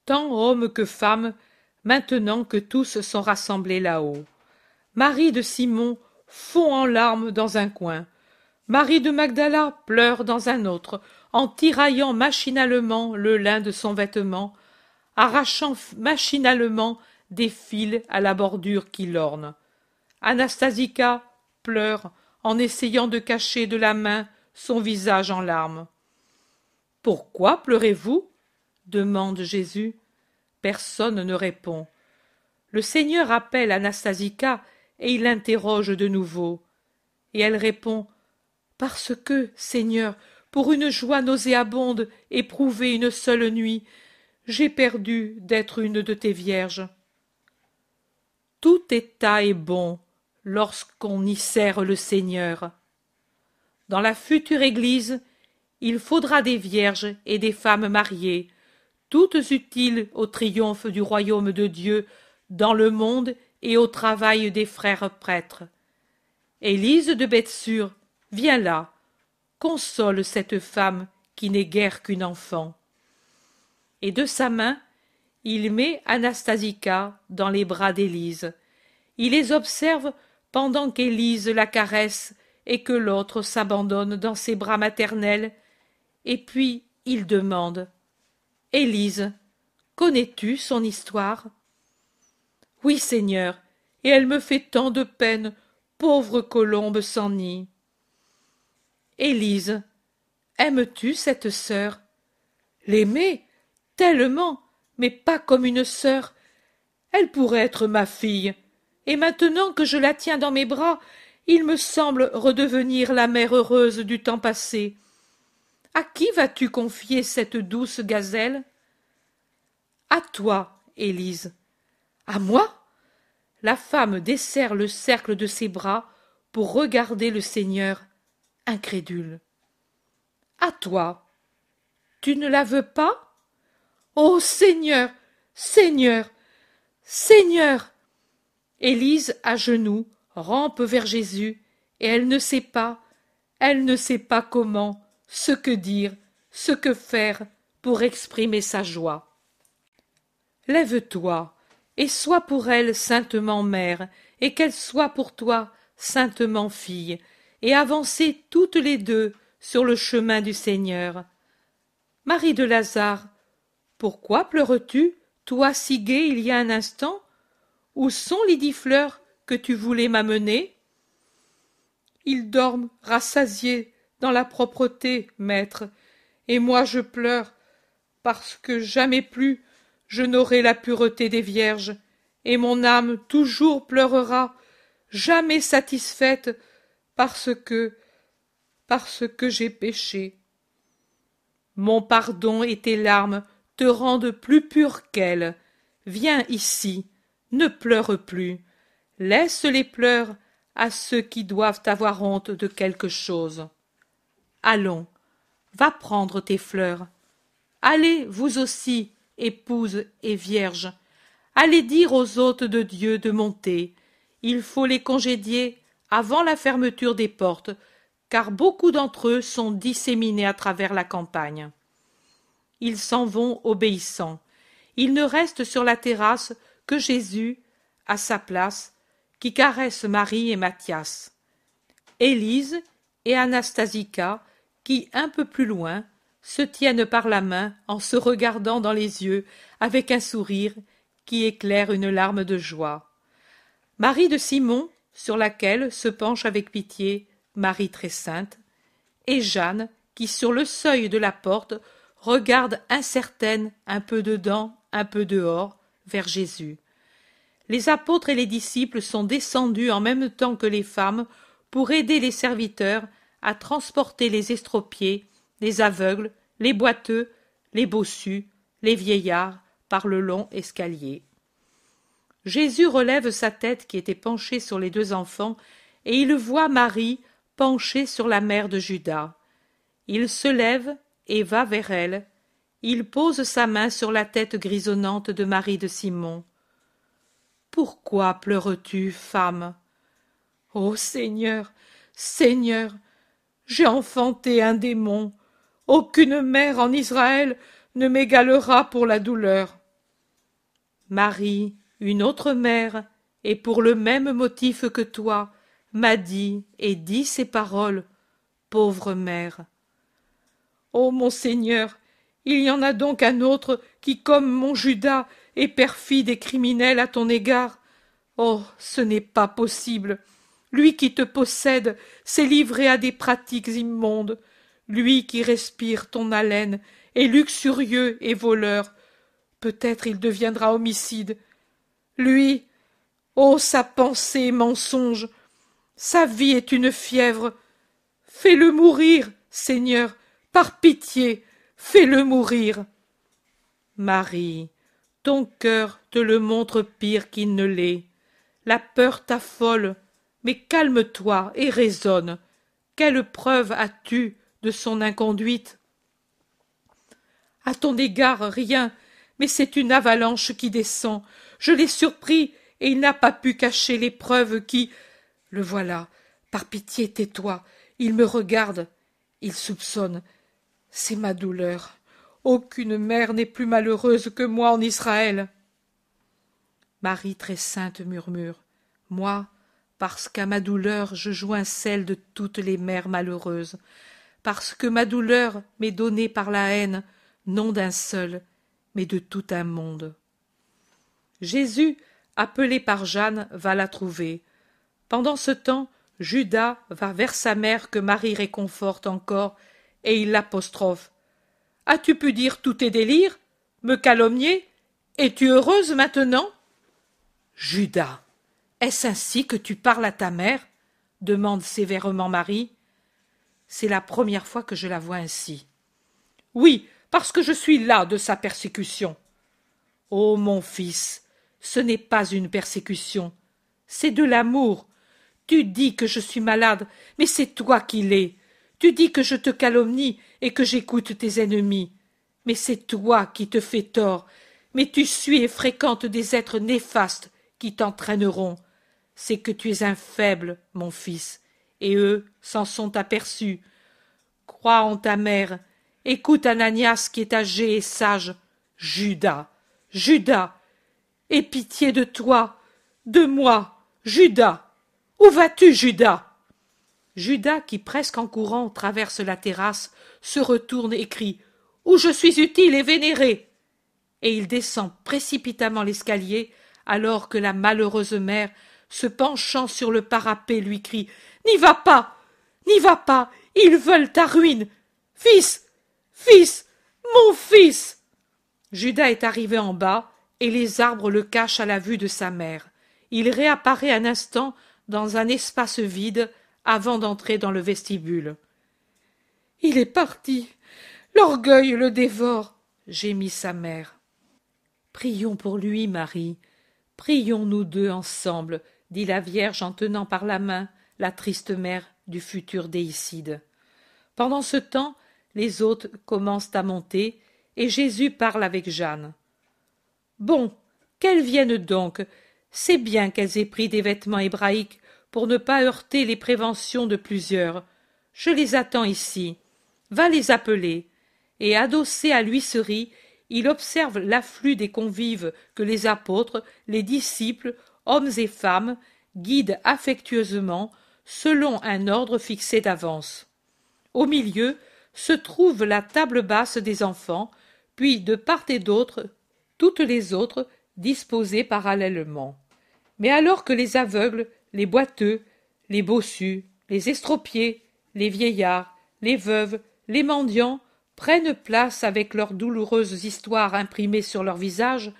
tant hommes que femmes, maintenant que tous sont rassemblés là-haut. Marie de Simon fond en larmes dans un coin. Marie de Magdala pleure dans un autre, en tiraillant machinalement le lin de son vêtement, arrachant machinalement des fils à la bordure qui l'orne. Anastasica pleure en essayant de cacher de la main son visage en larmes. Pourquoi pleurez-vous? demande Jésus. Personne ne répond. Le Seigneur appelle Anastasica et il l'interroge de nouveau. Et elle répond Parce que, Seigneur, pour une joie nauséabonde éprouvée une seule nuit, j'ai perdu d'être une de tes vierges. tout état est bon lorsqu'on y sert le Seigneur. Dans la future Église, il faudra des vierges et des femmes mariées, toutes utiles au triomphe du royaume de Dieu dans le monde et au travail des frères prêtres. Élise de Bethsure, viens là, console cette femme qui n'est guère qu'une enfant. Et de sa main, il met Anastasica dans les bras d'Élise. Il les observe pendant qu'Élise la caresse et que l'autre s'abandonne dans ses bras maternels, et puis il demande Élise, connais-tu son histoire Oui, Seigneur, et elle me fait tant de peine, pauvre colombe sans nid. Élise, aimes-tu cette sœur L'aimer Tellement, mais pas comme une sœur. Elle pourrait être ma fille, et maintenant que je la tiens dans mes bras, il me semble redevenir la mère heureuse du temps passé. À qui vas-tu confier cette douce gazelle? À toi, Élise. À moi? La femme desserre le cercle de ses bras pour regarder le Seigneur, incrédule. À toi. Tu ne la veux pas? Ô Seigneur Seigneur Seigneur Élise, à genoux, rampe vers Jésus, et elle ne sait pas, elle ne sait pas comment, ce que dire, ce que faire pour exprimer sa joie. Lève-toi, et sois pour elle saintement mère, et qu'elle soit pour toi saintement fille, et avancez toutes les deux sur le chemin du Seigneur. Marie de Lazare, pourquoi pleures-tu, toi si gaie il y a un instant Où sont les dix fleurs que tu voulais m'amener? Ils dorment rassasiés dans la propreté, maître, et moi je pleure, parce que jamais plus je n'aurai la pureté des vierges, et mon âme toujours pleurera, jamais satisfaite, parce que, parce que j'ai péché. Mon pardon et tes larmes te rendent plus pure qu'elle. Viens ici, ne pleure plus. Laisse les pleurs à ceux qui doivent avoir honte de quelque chose. Allons, va prendre tes fleurs. Allez, vous aussi, épouses et vierges, allez dire aux hôtes de Dieu de monter. Il faut les congédier avant la fermeture des portes, car beaucoup d'entre eux sont disséminés à travers la campagne. Ils s'en vont obéissants. Il ne reste sur la terrasse que Jésus, à sa place, qui caresse Marie et Mathias. Élise et Anastasica qui, un peu plus loin, se tiennent par la main en se regardant dans les yeux avec un sourire qui éclaire une larme de joie. Marie de Simon, sur laquelle se penche avec pitié Marie très sainte, et Jeanne, qui sur le seuil de la porte regarde incertaine un peu dedans, un peu dehors, vers Jésus. Les apôtres et les disciples sont descendus en même temps que les femmes pour aider les serviteurs à transporter les estropiés, les aveugles, les boiteux, les bossus, les vieillards par le long escalier. Jésus relève sa tête qui était penchée sur les deux enfants, et il voit Marie penchée sur la mère de Judas. Il se lève et va vers elle. Il pose sa main sur la tête grisonnante de Marie de Simon. Pourquoi pleures-tu, femme? Ô Seigneur, Seigneur, j'ai enfanté un démon. Aucune mère en Israël ne m'égalera pour la douleur. Marie, une autre mère, et pour le même motif que toi, m'a dit et dit ces paroles. Pauvre mère. Ô mon Seigneur, il y en a donc un autre qui, comme mon Judas, est perfide et criminel à ton égard. Oh. Ce n'est pas possible. Lui qui te possède s'est livré à des pratiques immondes. Lui qui respire ton haleine est luxurieux et voleur. Peut-être il deviendra homicide. Lui. Oh. Sa pensée mensonge. Sa vie est une fièvre. Fais le mourir, Seigneur, par pitié, fais-le mourir. Marie, ton cœur te le montre pire qu'il ne l'est. La peur t'affole, mais calme-toi et raisonne. Quelle preuve as-tu de son inconduite? À ton égard, rien, mais c'est une avalanche qui descend. Je l'ai surpris, et il n'a pas pu cacher les preuves qui. Le voilà. Par pitié, tais-toi. Il me regarde. Il soupçonne. C'est ma douleur. Aucune mère n'est plus malheureuse que moi en Israël. Marie très sainte murmure. Moi, parce qu'à ma douleur je joins celle de toutes les mères malheureuses, parce que ma douleur m'est donnée par la haine, non d'un seul, mais de tout un monde. Jésus, appelé par Jeanne, va la trouver. Pendant ce temps, Judas va vers sa mère que Marie réconforte encore, et il l'apostrophe. As-tu pu dire tous tes délires Me calomnier? Es-tu heureuse maintenant? Judas est-ce ainsi que tu parles à ta mère? demande sévèrement Marie. C'est la première fois que je la vois ainsi. Oui, parce que je suis là de sa persécution. Oh mon fils, ce n'est pas une persécution, c'est de l'amour. Tu dis que je suis malade, mais c'est toi qui l'es. Tu dis que je te calomnie et que j'écoute tes ennemis. Mais c'est toi qui te fais tort, mais tu suis et fréquentes des êtres néfastes qui t'entraîneront c'est que tu es un faible, mon fils, et eux s'en sont aperçus. Crois en ta mère, écoute Ananias qui est âgé et sage. Judas, Judas, aie pitié de toi, de moi, Judas. Où vas-tu, Judas Judas, qui presque en courant traverse la terrasse, se retourne et crie Où je suis utile et vénéré! Et il descend précipitamment l'escalier, alors que la malheureuse mère se penchant sur le parapet, lui crie N'y va pas! N'y va pas! Ils veulent ta ruine! Fils! Fils! Mon fils! Judas est arrivé en bas, et les arbres le cachent à la vue de sa mère. Il réapparaît un instant dans un espace vide avant d'entrer dans le vestibule. Il est parti. L'orgueil le dévore, gémit sa mère. Prions pour lui, Marie. Prions nous deux ensemble, dit la Vierge en tenant par la main la triste mère du futur déicide. Pendant ce temps, les hôtes commencent à monter, et Jésus parle avec Jeanne. Bon, qu'elles viennent donc. C'est bien qu'elles aient pris des vêtements hébraïques pour ne pas heurter les préventions de plusieurs. Je les attends ici. Va les appeler. Et adossé à l'huisserie, il observe l'afflux des convives que les apôtres, les disciples hommes et femmes, guident affectueusement selon un ordre fixé d'avance. Au milieu se trouve la table basse des enfants, puis de part et d'autre toutes les autres disposées parallèlement. Mais alors que les aveugles, les boiteux, les bossus, les estropiés, les vieillards, les veuves, les mendiants prennent place avec leurs douloureuses histoires imprimées sur leurs visages,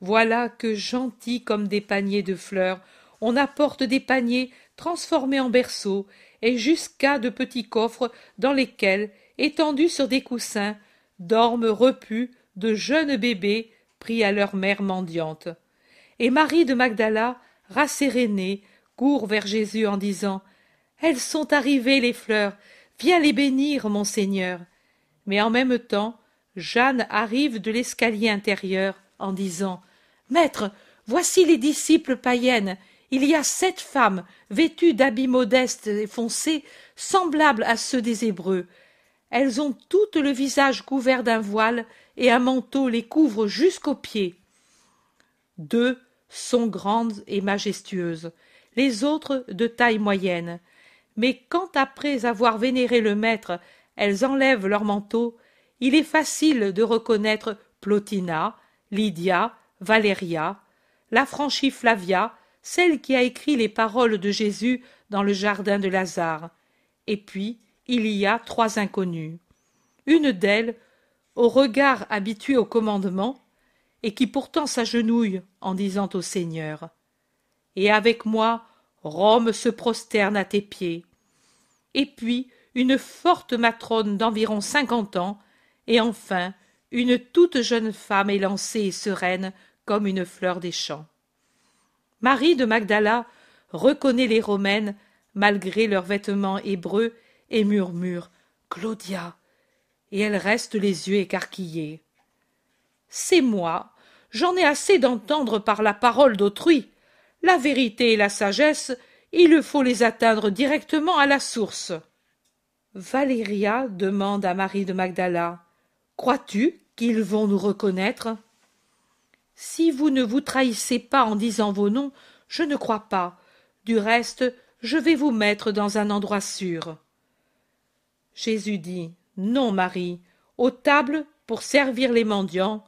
voilà que gentils comme des paniers de fleurs, on apporte des paniers transformés en berceaux, et jusqu'à de petits coffres dans lesquels, étendus sur des coussins, dorment repus de jeunes bébés pris à leur mère mendiante. Et Marie de Magdala, rassérénée, court vers Jésus en disant Elles sont arrivées, les fleurs, viens les bénir, mon Seigneur. Mais en même temps, Jeanne arrive de l'escalier intérieur en disant Maître, voici les disciples païennes. Il y a sept femmes, vêtues d'habits modestes et foncés, semblables à ceux des Hébreux. Elles ont toutes le visage couvert d'un voile, et un manteau les couvre jusqu'aux pieds. Deux sont grandes et majestueuses, les autres de taille moyenne. Mais quand après avoir vénéré le maître, elles enlèvent leur manteau, il est facile de reconnaître Plotina, Lydia, Valéria, l'affranchie Flavia, celle qui a écrit les paroles de Jésus dans le jardin de Lazare. Et puis, il y a trois inconnus. Une d'elles, au regard habitué au commandement, et qui pourtant s'agenouille en disant au Seigneur Et avec moi, Rome se prosterne à tes pieds. Et puis, une forte matrone d'environ cinquante ans, et enfin, une toute jeune femme élancée et sereine comme une fleur des champs. Marie de Magdala reconnaît les Romaines malgré leurs vêtements hébreux et murmure Claudia et elle reste les yeux écarquillés. C'est moi. J'en ai assez d'entendre par la parole d'autrui. La vérité et la sagesse, il faut les atteindre directement à la source. Valéria demande à Marie de Magdala. Crois-tu qu'ils vont nous reconnaître? Si vous ne vous trahissez pas en disant vos noms, je ne crois pas. Du reste, je vais vous mettre dans un endroit sûr. Jésus dit. Non, Marie, aux tables, pour servir les mendiants,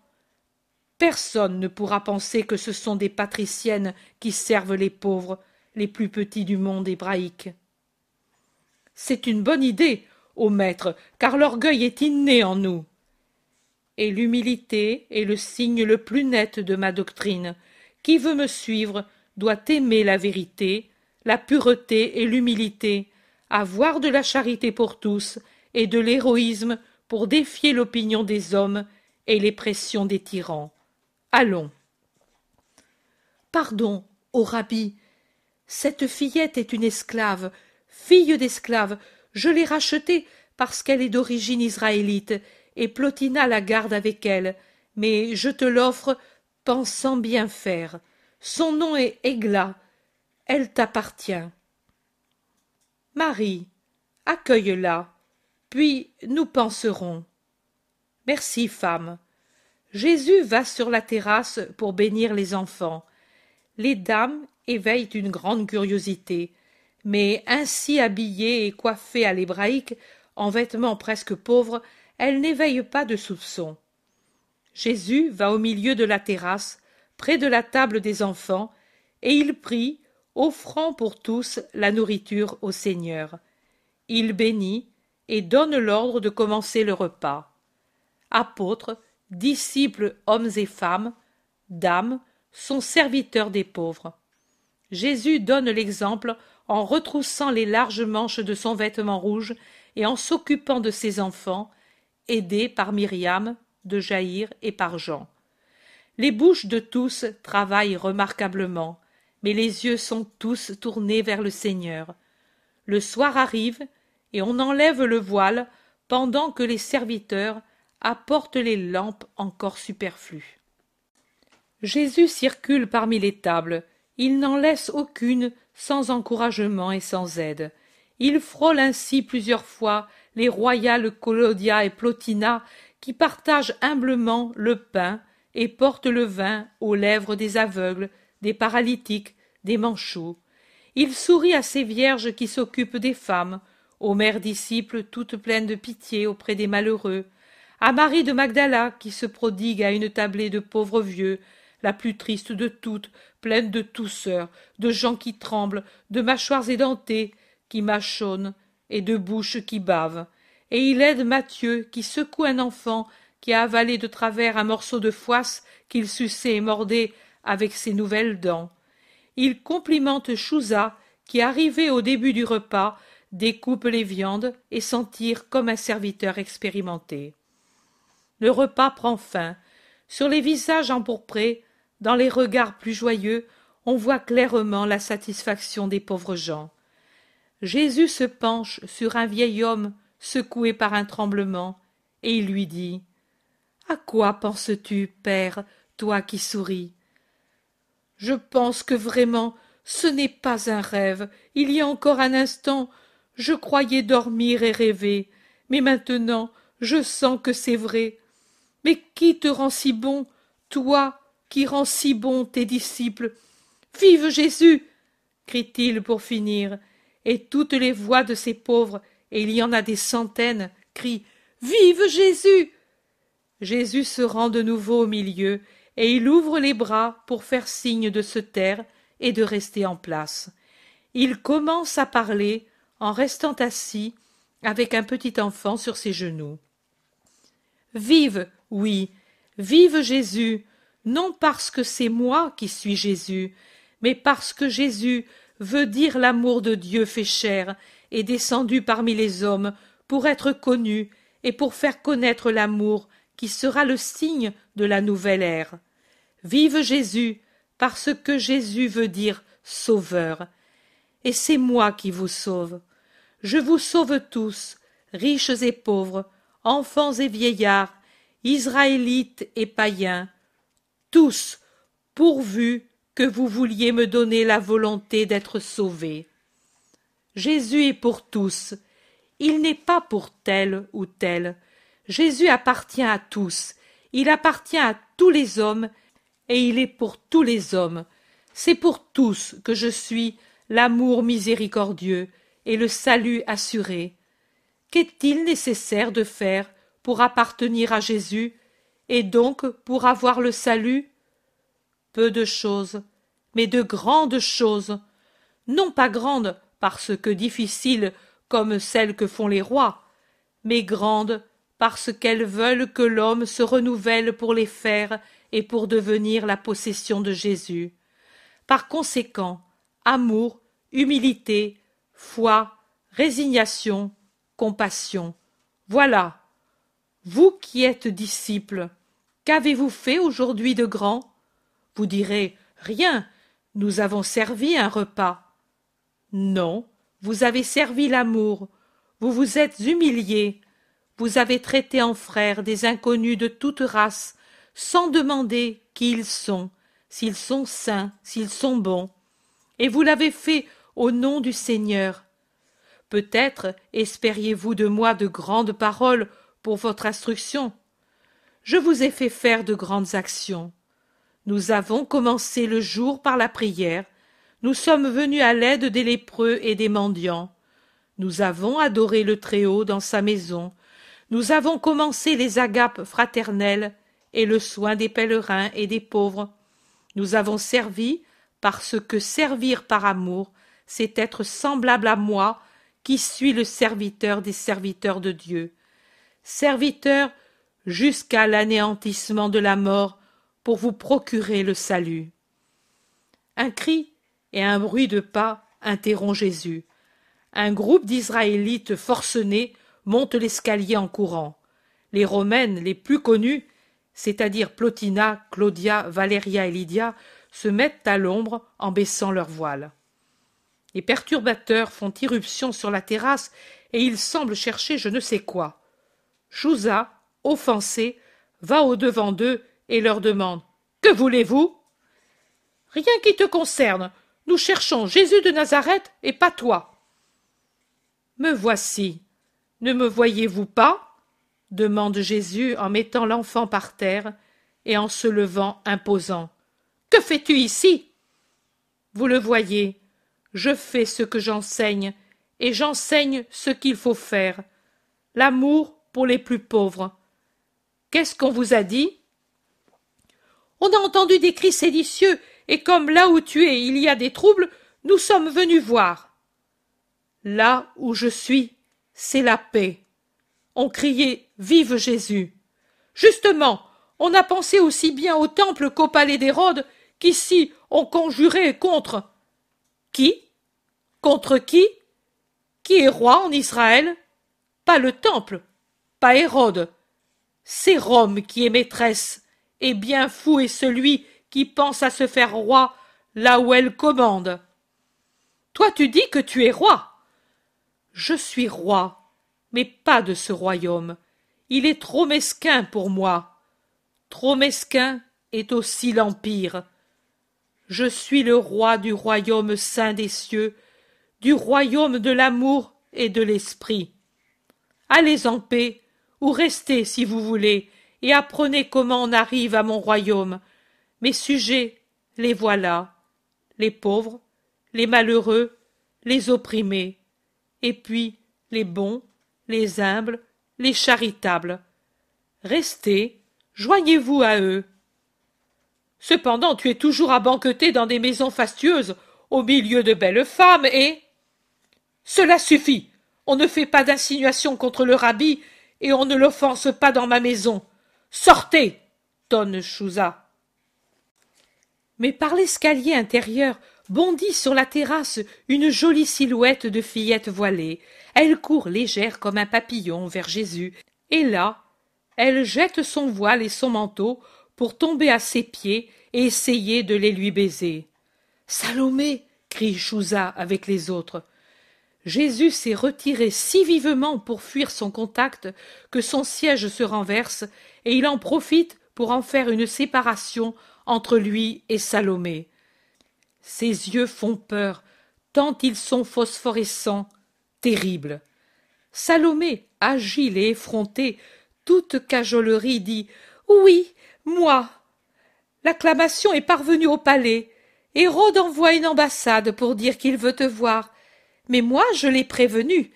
personne ne pourra penser que ce sont des patriciennes qui servent les pauvres, les plus petits du monde hébraïque. C'est une bonne idée, ô maître, car l'orgueil est inné en nous. Et l'humilité est le signe le plus net de ma doctrine. Qui veut me suivre doit aimer la vérité, la pureté et l'humilité, avoir de la charité pour tous et de l'héroïsme pour défier l'opinion des hommes et les pressions des tyrans. Allons. Pardon, ô rabbi, cette fillette est une esclave, fille d'esclave. Je l'ai rachetée parce qu'elle est d'origine israélite, et Plotina la garde avec elle. Mais je te l'offre, pensant bien faire. Son nom est Égla. Elle t'appartient. Marie, accueille-la, puis nous penserons. Merci, femme. Jésus va sur la terrasse pour bénir les enfants. Les dames éveillent une grande curiosité, mais ainsi habillées et coiffées à l'hébraïque, en vêtements presque pauvres, elles n'éveillent pas de soupçons. Jésus va au milieu de la terrasse, près de la table des enfants, et il prie, offrant pour tous la nourriture au Seigneur. Il bénit et donne l'ordre de commencer le repas. Apôtres, disciples hommes et femmes, dames, sont serviteurs des pauvres. Jésus donne l'exemple en retroussant les larges manches de son vêtement rouge et en s'occupant de ses enfants, aidés par Myriam, de Jaïr et par Jean. Les bouches de tous travaillent remarquablement, mais les yeux sont tous tournés vers le Seigneur. Le soir arrive, et on enlève le voile pendant que les serviteurs apportent les lampes encore superflues. Jésus circule parmi les tables, il n'en laisse aucune sans encouragement et sans aide. Il frôle ainsi plusieurs fois les royales Colodia et Plotina qui partagent humblement le pain et portent le vin aux lèvres des aveugles, des paralytiques, des manchots. Il sourit à ces vierges qui s'occupent des femmes, aux mères disciples toutes pleines de pitié auprès des malheureux, à Marie de Magdala qui se prodigue à une tablée de pauvres vieux, la plus triste de toutes, pleine de tousseurs, de gens qui tremblent, de mâchoires édentées, qui mâchonnent, et de bouches qui bavent. Et il aide Mathieu qui secoue un enfant qui a avalé de travers un morceau de foisse qu'il suçait et mordait avec ses nouvelles dents. Il complimente Chouza qui, arrivé au début du repas, découpe les viandes et s'en tire comme un serviteur expérimenté. Le repas prend fin. Sur les visages empourprés, dans les regards plus joyeux, on voit clairement la satisfaction des pauvres gens. Jésus se penche sur un vieil homme secoué par un tremblement, et il lui dit À quoi penses-tu, père, toi qui souris? Je pense que vraiment ce n'est pas un rêve. Il y a encore un instant, je croyais dormir et rêver, mais maintenant je sens que c'est vrai. Mais qui te rend si bon, toi qui rends si bon tes disciples? Vive Jésus crie-t-il pour finir, et toutes les voix de ces pauvres, et il y en a des centaines, crient Vive Jésus Jésus se rend de nouveau au milieu, et il ouvre les bras pour faire signe de se taire et de rester en place. Il commence à parler en restant assis avec un petit enfant sur ses genoux. Vive, oui, vive Jésus, non parce que c'est moi qui suis Jésus, mais parce que Jésus veut dire l'amour de Dieu fait chair et descendu parmi les hommes pour être connu et pour faire connaître l'amour qui sera le signe de la nouvelle ère. Vive Jésus, parce que Jésus veut dire sauveur. Et c'est moi qui vous sauve. Je vous sauve tous, riches et pauvres, enfants et vieillards, Israélites et païens, tous, pourvu que vous vouliez me donner la volonté d'être sauvé. Jésus est pour tous, il n'est pas pour tel ou tel. Jésus appartient à tous, il appartient à tous les hommes, et il est pour tous les hommes. C'est pour tous que je suis l'amour miséricordieux et le salut assuré. Qu'est-il nécessaire de faire pour appartenir à Jésus et donc pour avoir le salut Peu de choses, mais de grandes choses. Non pas grandes parce que difficiles comme celles que font les rois, mais grandes parce qu'elles veulent que l'homme se renouvelle pour les faire et pour devenir la possession de Jésus. Par conséquent, amour, humilité, foi, résignation, compassion. Voilà. Vous qui êtes disciples, qu'avez-vous fait aujourd'hui de grand? Vous direz Rien, nous avons servi un repas. Non, vous avez servi l'amour, vous vous êtes humiliés, vous avez traité en frères des inconnus de toute race, sans demander qui ils sont, s'ils sont saints, s'ils sont bons. Et vous l'avez fait au nom du Seigneur. Peut-être espériez-vous de moi de grandes paroles pour votre instruction. Je vous ai fait faire de grandes actions. Nous avons commencé le jour par la prière, nous sommes venus à l'aide des lépreux et des mendiants. Nous avons adoré le Très-Haut dans sa maison. Nous avons commencé les agapes fraternelles et le soin des pèlerins et des pauvres. Nous avons servi parce que servir par amour, c'est être semblable à moi qui suis le serviteur des serviteurs de Dieu. Serviteur jusqu'à l'anéantissement de la mort pour vous procurer le salut. Un cri et un bruit de pas interrompt Jésus. Un groupe d'Israélites forcenés monte l'escalier en courant. Les Romaines les plus connues, c'est-à-dire Plotina, Claudia, Valéria et Lydia, se mettent à l'ombre en baissant leurs voiles. Les perturbateurs font irruption sur la terrasse et ils semblent chercher je ne sais quoi. Chouza, offensé, va au-devant d'eux et leur demande Que voulez-vous? Rien qui te concerne. Nous cherchons Jésus de Nazareth et pas toi. Me voici. Ne me voyez-vous pas? demande Jésus en mettant l'enfant par terre et en se levant imposant. Que fais-tu ici? Vous le voyez, je fais ce que j'enseigne, et j'enseigne ce qu'il faut faire. L'amour pour les plus pauvres. Qu'est-ce qu'on vous a dit? On a entendu des cris séditieux et comme là où tu es il y a des troubles, nous sommes venus voir. Là où je suis, c'est la paix. On criait Vive Jésus. Justement, on a pensé aussi bien au temple qu'au palais d'Hérode, qu'ici on conjurait contre. Qui? Contre qui? Qui est roi en Israël? Pas le temple, pas Hérode. C'est Rome qui est maîtresse, et bien fou est celui qui pense à se faire roi là où elle commande. Toi tu dis que tu es roi. Je suis roi, mais pas de ce royaume. Il est trop mesquin pour moi. Trop mesquin est aussi l'Empire. Je suis le roi du royaume saint des cieux, du royaume de l'amour et de l'esprit. Allez en paix, ou restez si vous voulez, et apprenez comment on arrive à mon royaume, mes sujets, les voilà, les pauvres, les malheureux, les opprimés, et puis les bons, les humbles, les charitables. Restez, joignez-vous à eux. Cependant, tu es toujours à banqueter dans des maisons fastueuses, au milieu de belles femmes, et. Cela suffit. On ne fait pas d'insinuations contre le rabbi, et on ne l'offense pas dans ma maison. Sortez. tonne Chouza mais par l'escalier intérieur bondit sur la terrasse une jolie silhouette de fillette voilée. Elle court légère comme un papillon vers Jésus, et là, elle jette son voile et son manteau pour tomber à ses pieds et essayer de les lui baiser. Salomé crie Chouza avec les autres. Jésus s'est retiré si vivement pour fuir son contact que son siège se renverse et il en profite pour en faire une séparation entre lui et Salomé. Ses yeux font peur, tant ils sont phosphorescents, terribles. Salomé, agile et effrontée, toute cajolerie, dit Oui, moi. L'acclamation est parvenue au palais. Hérode envoie une ambassade pour dire qu'il veut te voir. Mais moi, je l'ai prévenu.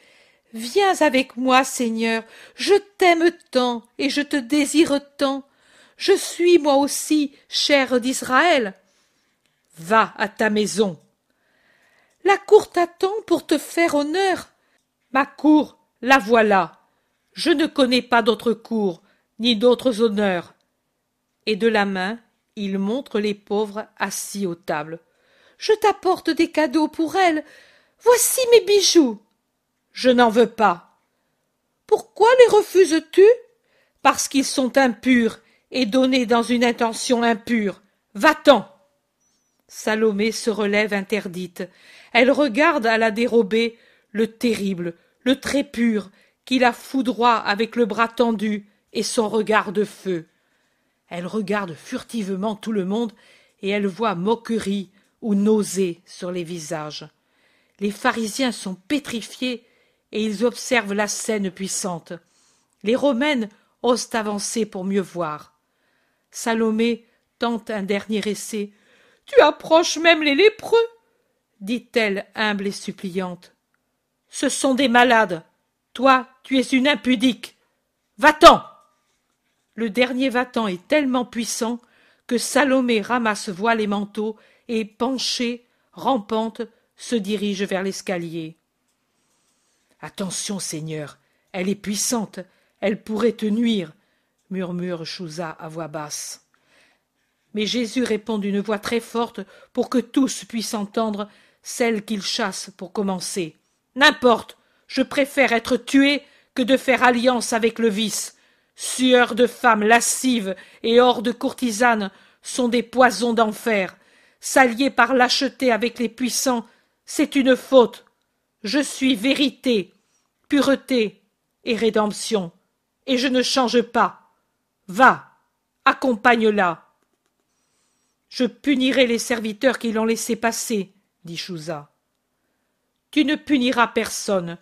Viens avec moi, Seigneur. Je t'aime tant et je te désire tant. Je suis moi aussi chair d'Israël. Va à ta maison. La cour t'attend pour te faire honneur. Ma cour, la voilà. Je ne connais pas d'autre cour, ni d'autres honneurs. Et de la main, il montre les pauvres assis aux tables. Je t'apporte des cadeaux pour elles. Voici mes bijoux. Je n'en veux pas. Pourquoi les refuses-tu? Parce qu'ils sont impurs et donnés dans une intention impure. Va-t'en. Salomé se relève interdite. Elle regarde à la dérobée le terrible, le très pur, qui la foudroie avec le bras tendu et son regard de feu. Elle regarde furtivement tout le monde et elle voit moquerie ou nausée sur les visages. Les pharisiens sont pétrifiés et ils observent la scène puissante. Les romaines osent avancer pour mieux voir. Salomé tente un dernier essai. Tu approches même les lépreux, dit-elle humble et suppliante. Ce sont des malades. Toi, tu es une impudique. Va-t'en. Le dernier va-t'en est tellement puissant que Salomé ramasse voile et manteau et, penchée, rampante, se dirige vers l'escalier. Attention, Seigneur, elle est puissante, elle pourrait te nuire, murmure Chouza à voix basse. Mais Jésus répond d'une voix très forte pour que tous puissent entendre celle qu'il chasse pour commencer. N'importe, je préfère être tué que de faire alliance avec le vice. Sueur de femmes lascives et de courtisanes sont des poisons d'enfer. S'allier par lâcheté avec les puissants, c'est une faute. Je suis vérité, pureté et rédemption, et je ne change pas. Va, accompagne-la. Je punirai les serviteurs qui l'ont laissé passer, dit Chouza. Tu ne puniras personne.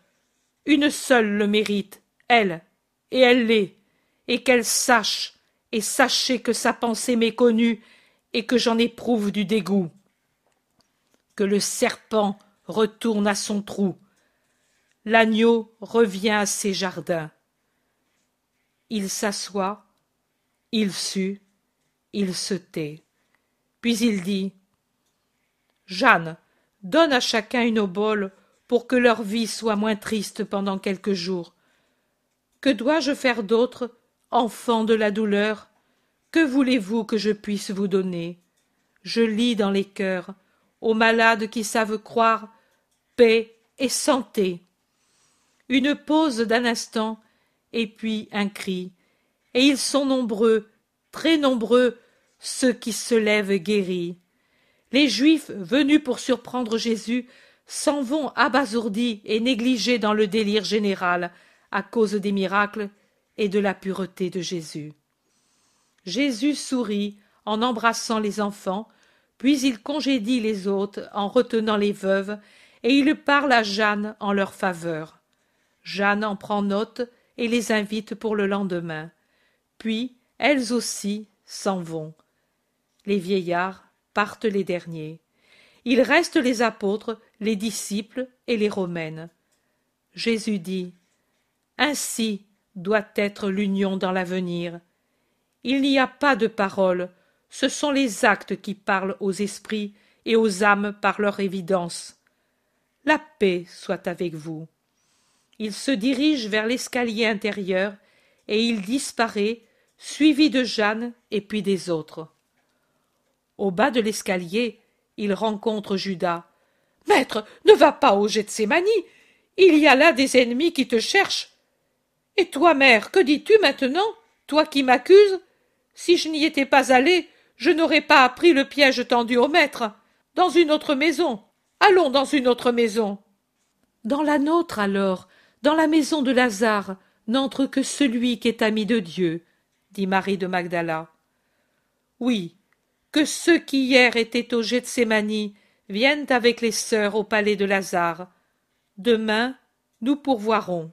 Une seule le mérite, elle, et elle l'est, et qu'elle sache, et sachez que sa pensée m'est connue, et que j'en éprouve du dégoût. Que le serpent retourne à son trou, l'agneau revient à ses jardins. Il s'assoit, il sue, il se tait. Puis il dit Jeanne, donne à chacun une obole pour que leur vie soit moins triste pendant quelques jours. Que dois-je faire d'autre, enfant de la douleur? Que voulez-vous que je puisse vous donner? Je lis dans les cœurs, aux malades qui savent croire, paix et santé. Une pause d'un instant, et puis un cri, et ils sont nombreux, très nombreux, ceux qui se lèvent guéris. Les Juifs, venus pour surprendre Jésus, s'en vont abasourdis et négligés dans le délire général à cause des miracles et de la pureté de Jésus. Jésus sourit en embrassant les enfants, puis il congédie les autres en retenant les veuves, et il parle à Jeanne en leur faveur. Jeanne en prend note et les invite pour le lendemain. Puis elles aussi s'en vont. Les vieillards partent les derniers. Il reste les apôtres, les disciples et les romaines. Jésus dit Ainsi doit être l'union dans l'avenir. Il n'y a pas de paroles, ce sont les actes qui parlent aux esprits et aux âmes par leur évidence. La paix soit avec vous. Il se dirige vers l'escalier intérieur et il disparaît, suivi de Jeanne et puis des autres. Au bas de l'escalier, il rencontre Judas. Maître, ne va pas au Gethsémani. Il y a là des ennemis qui te cherchent. Et toi, mère, que dis-tu maintenant, toi qui m'accuses? Si je n'y étais pas allé, je n'aurais pas appris le piège tendu au maître. Dans une autre maison. Allons dans une autre maison. Dans la nôtre alors, dans la maison de Lazare, n'entre que celui qui est ami de Dieu, dit Marie de Magdala. Oui, que ceux qui hier étaient au Gethsémani viennent avec les sœurs au palais de Lazare. Demain, nous pourvoirons.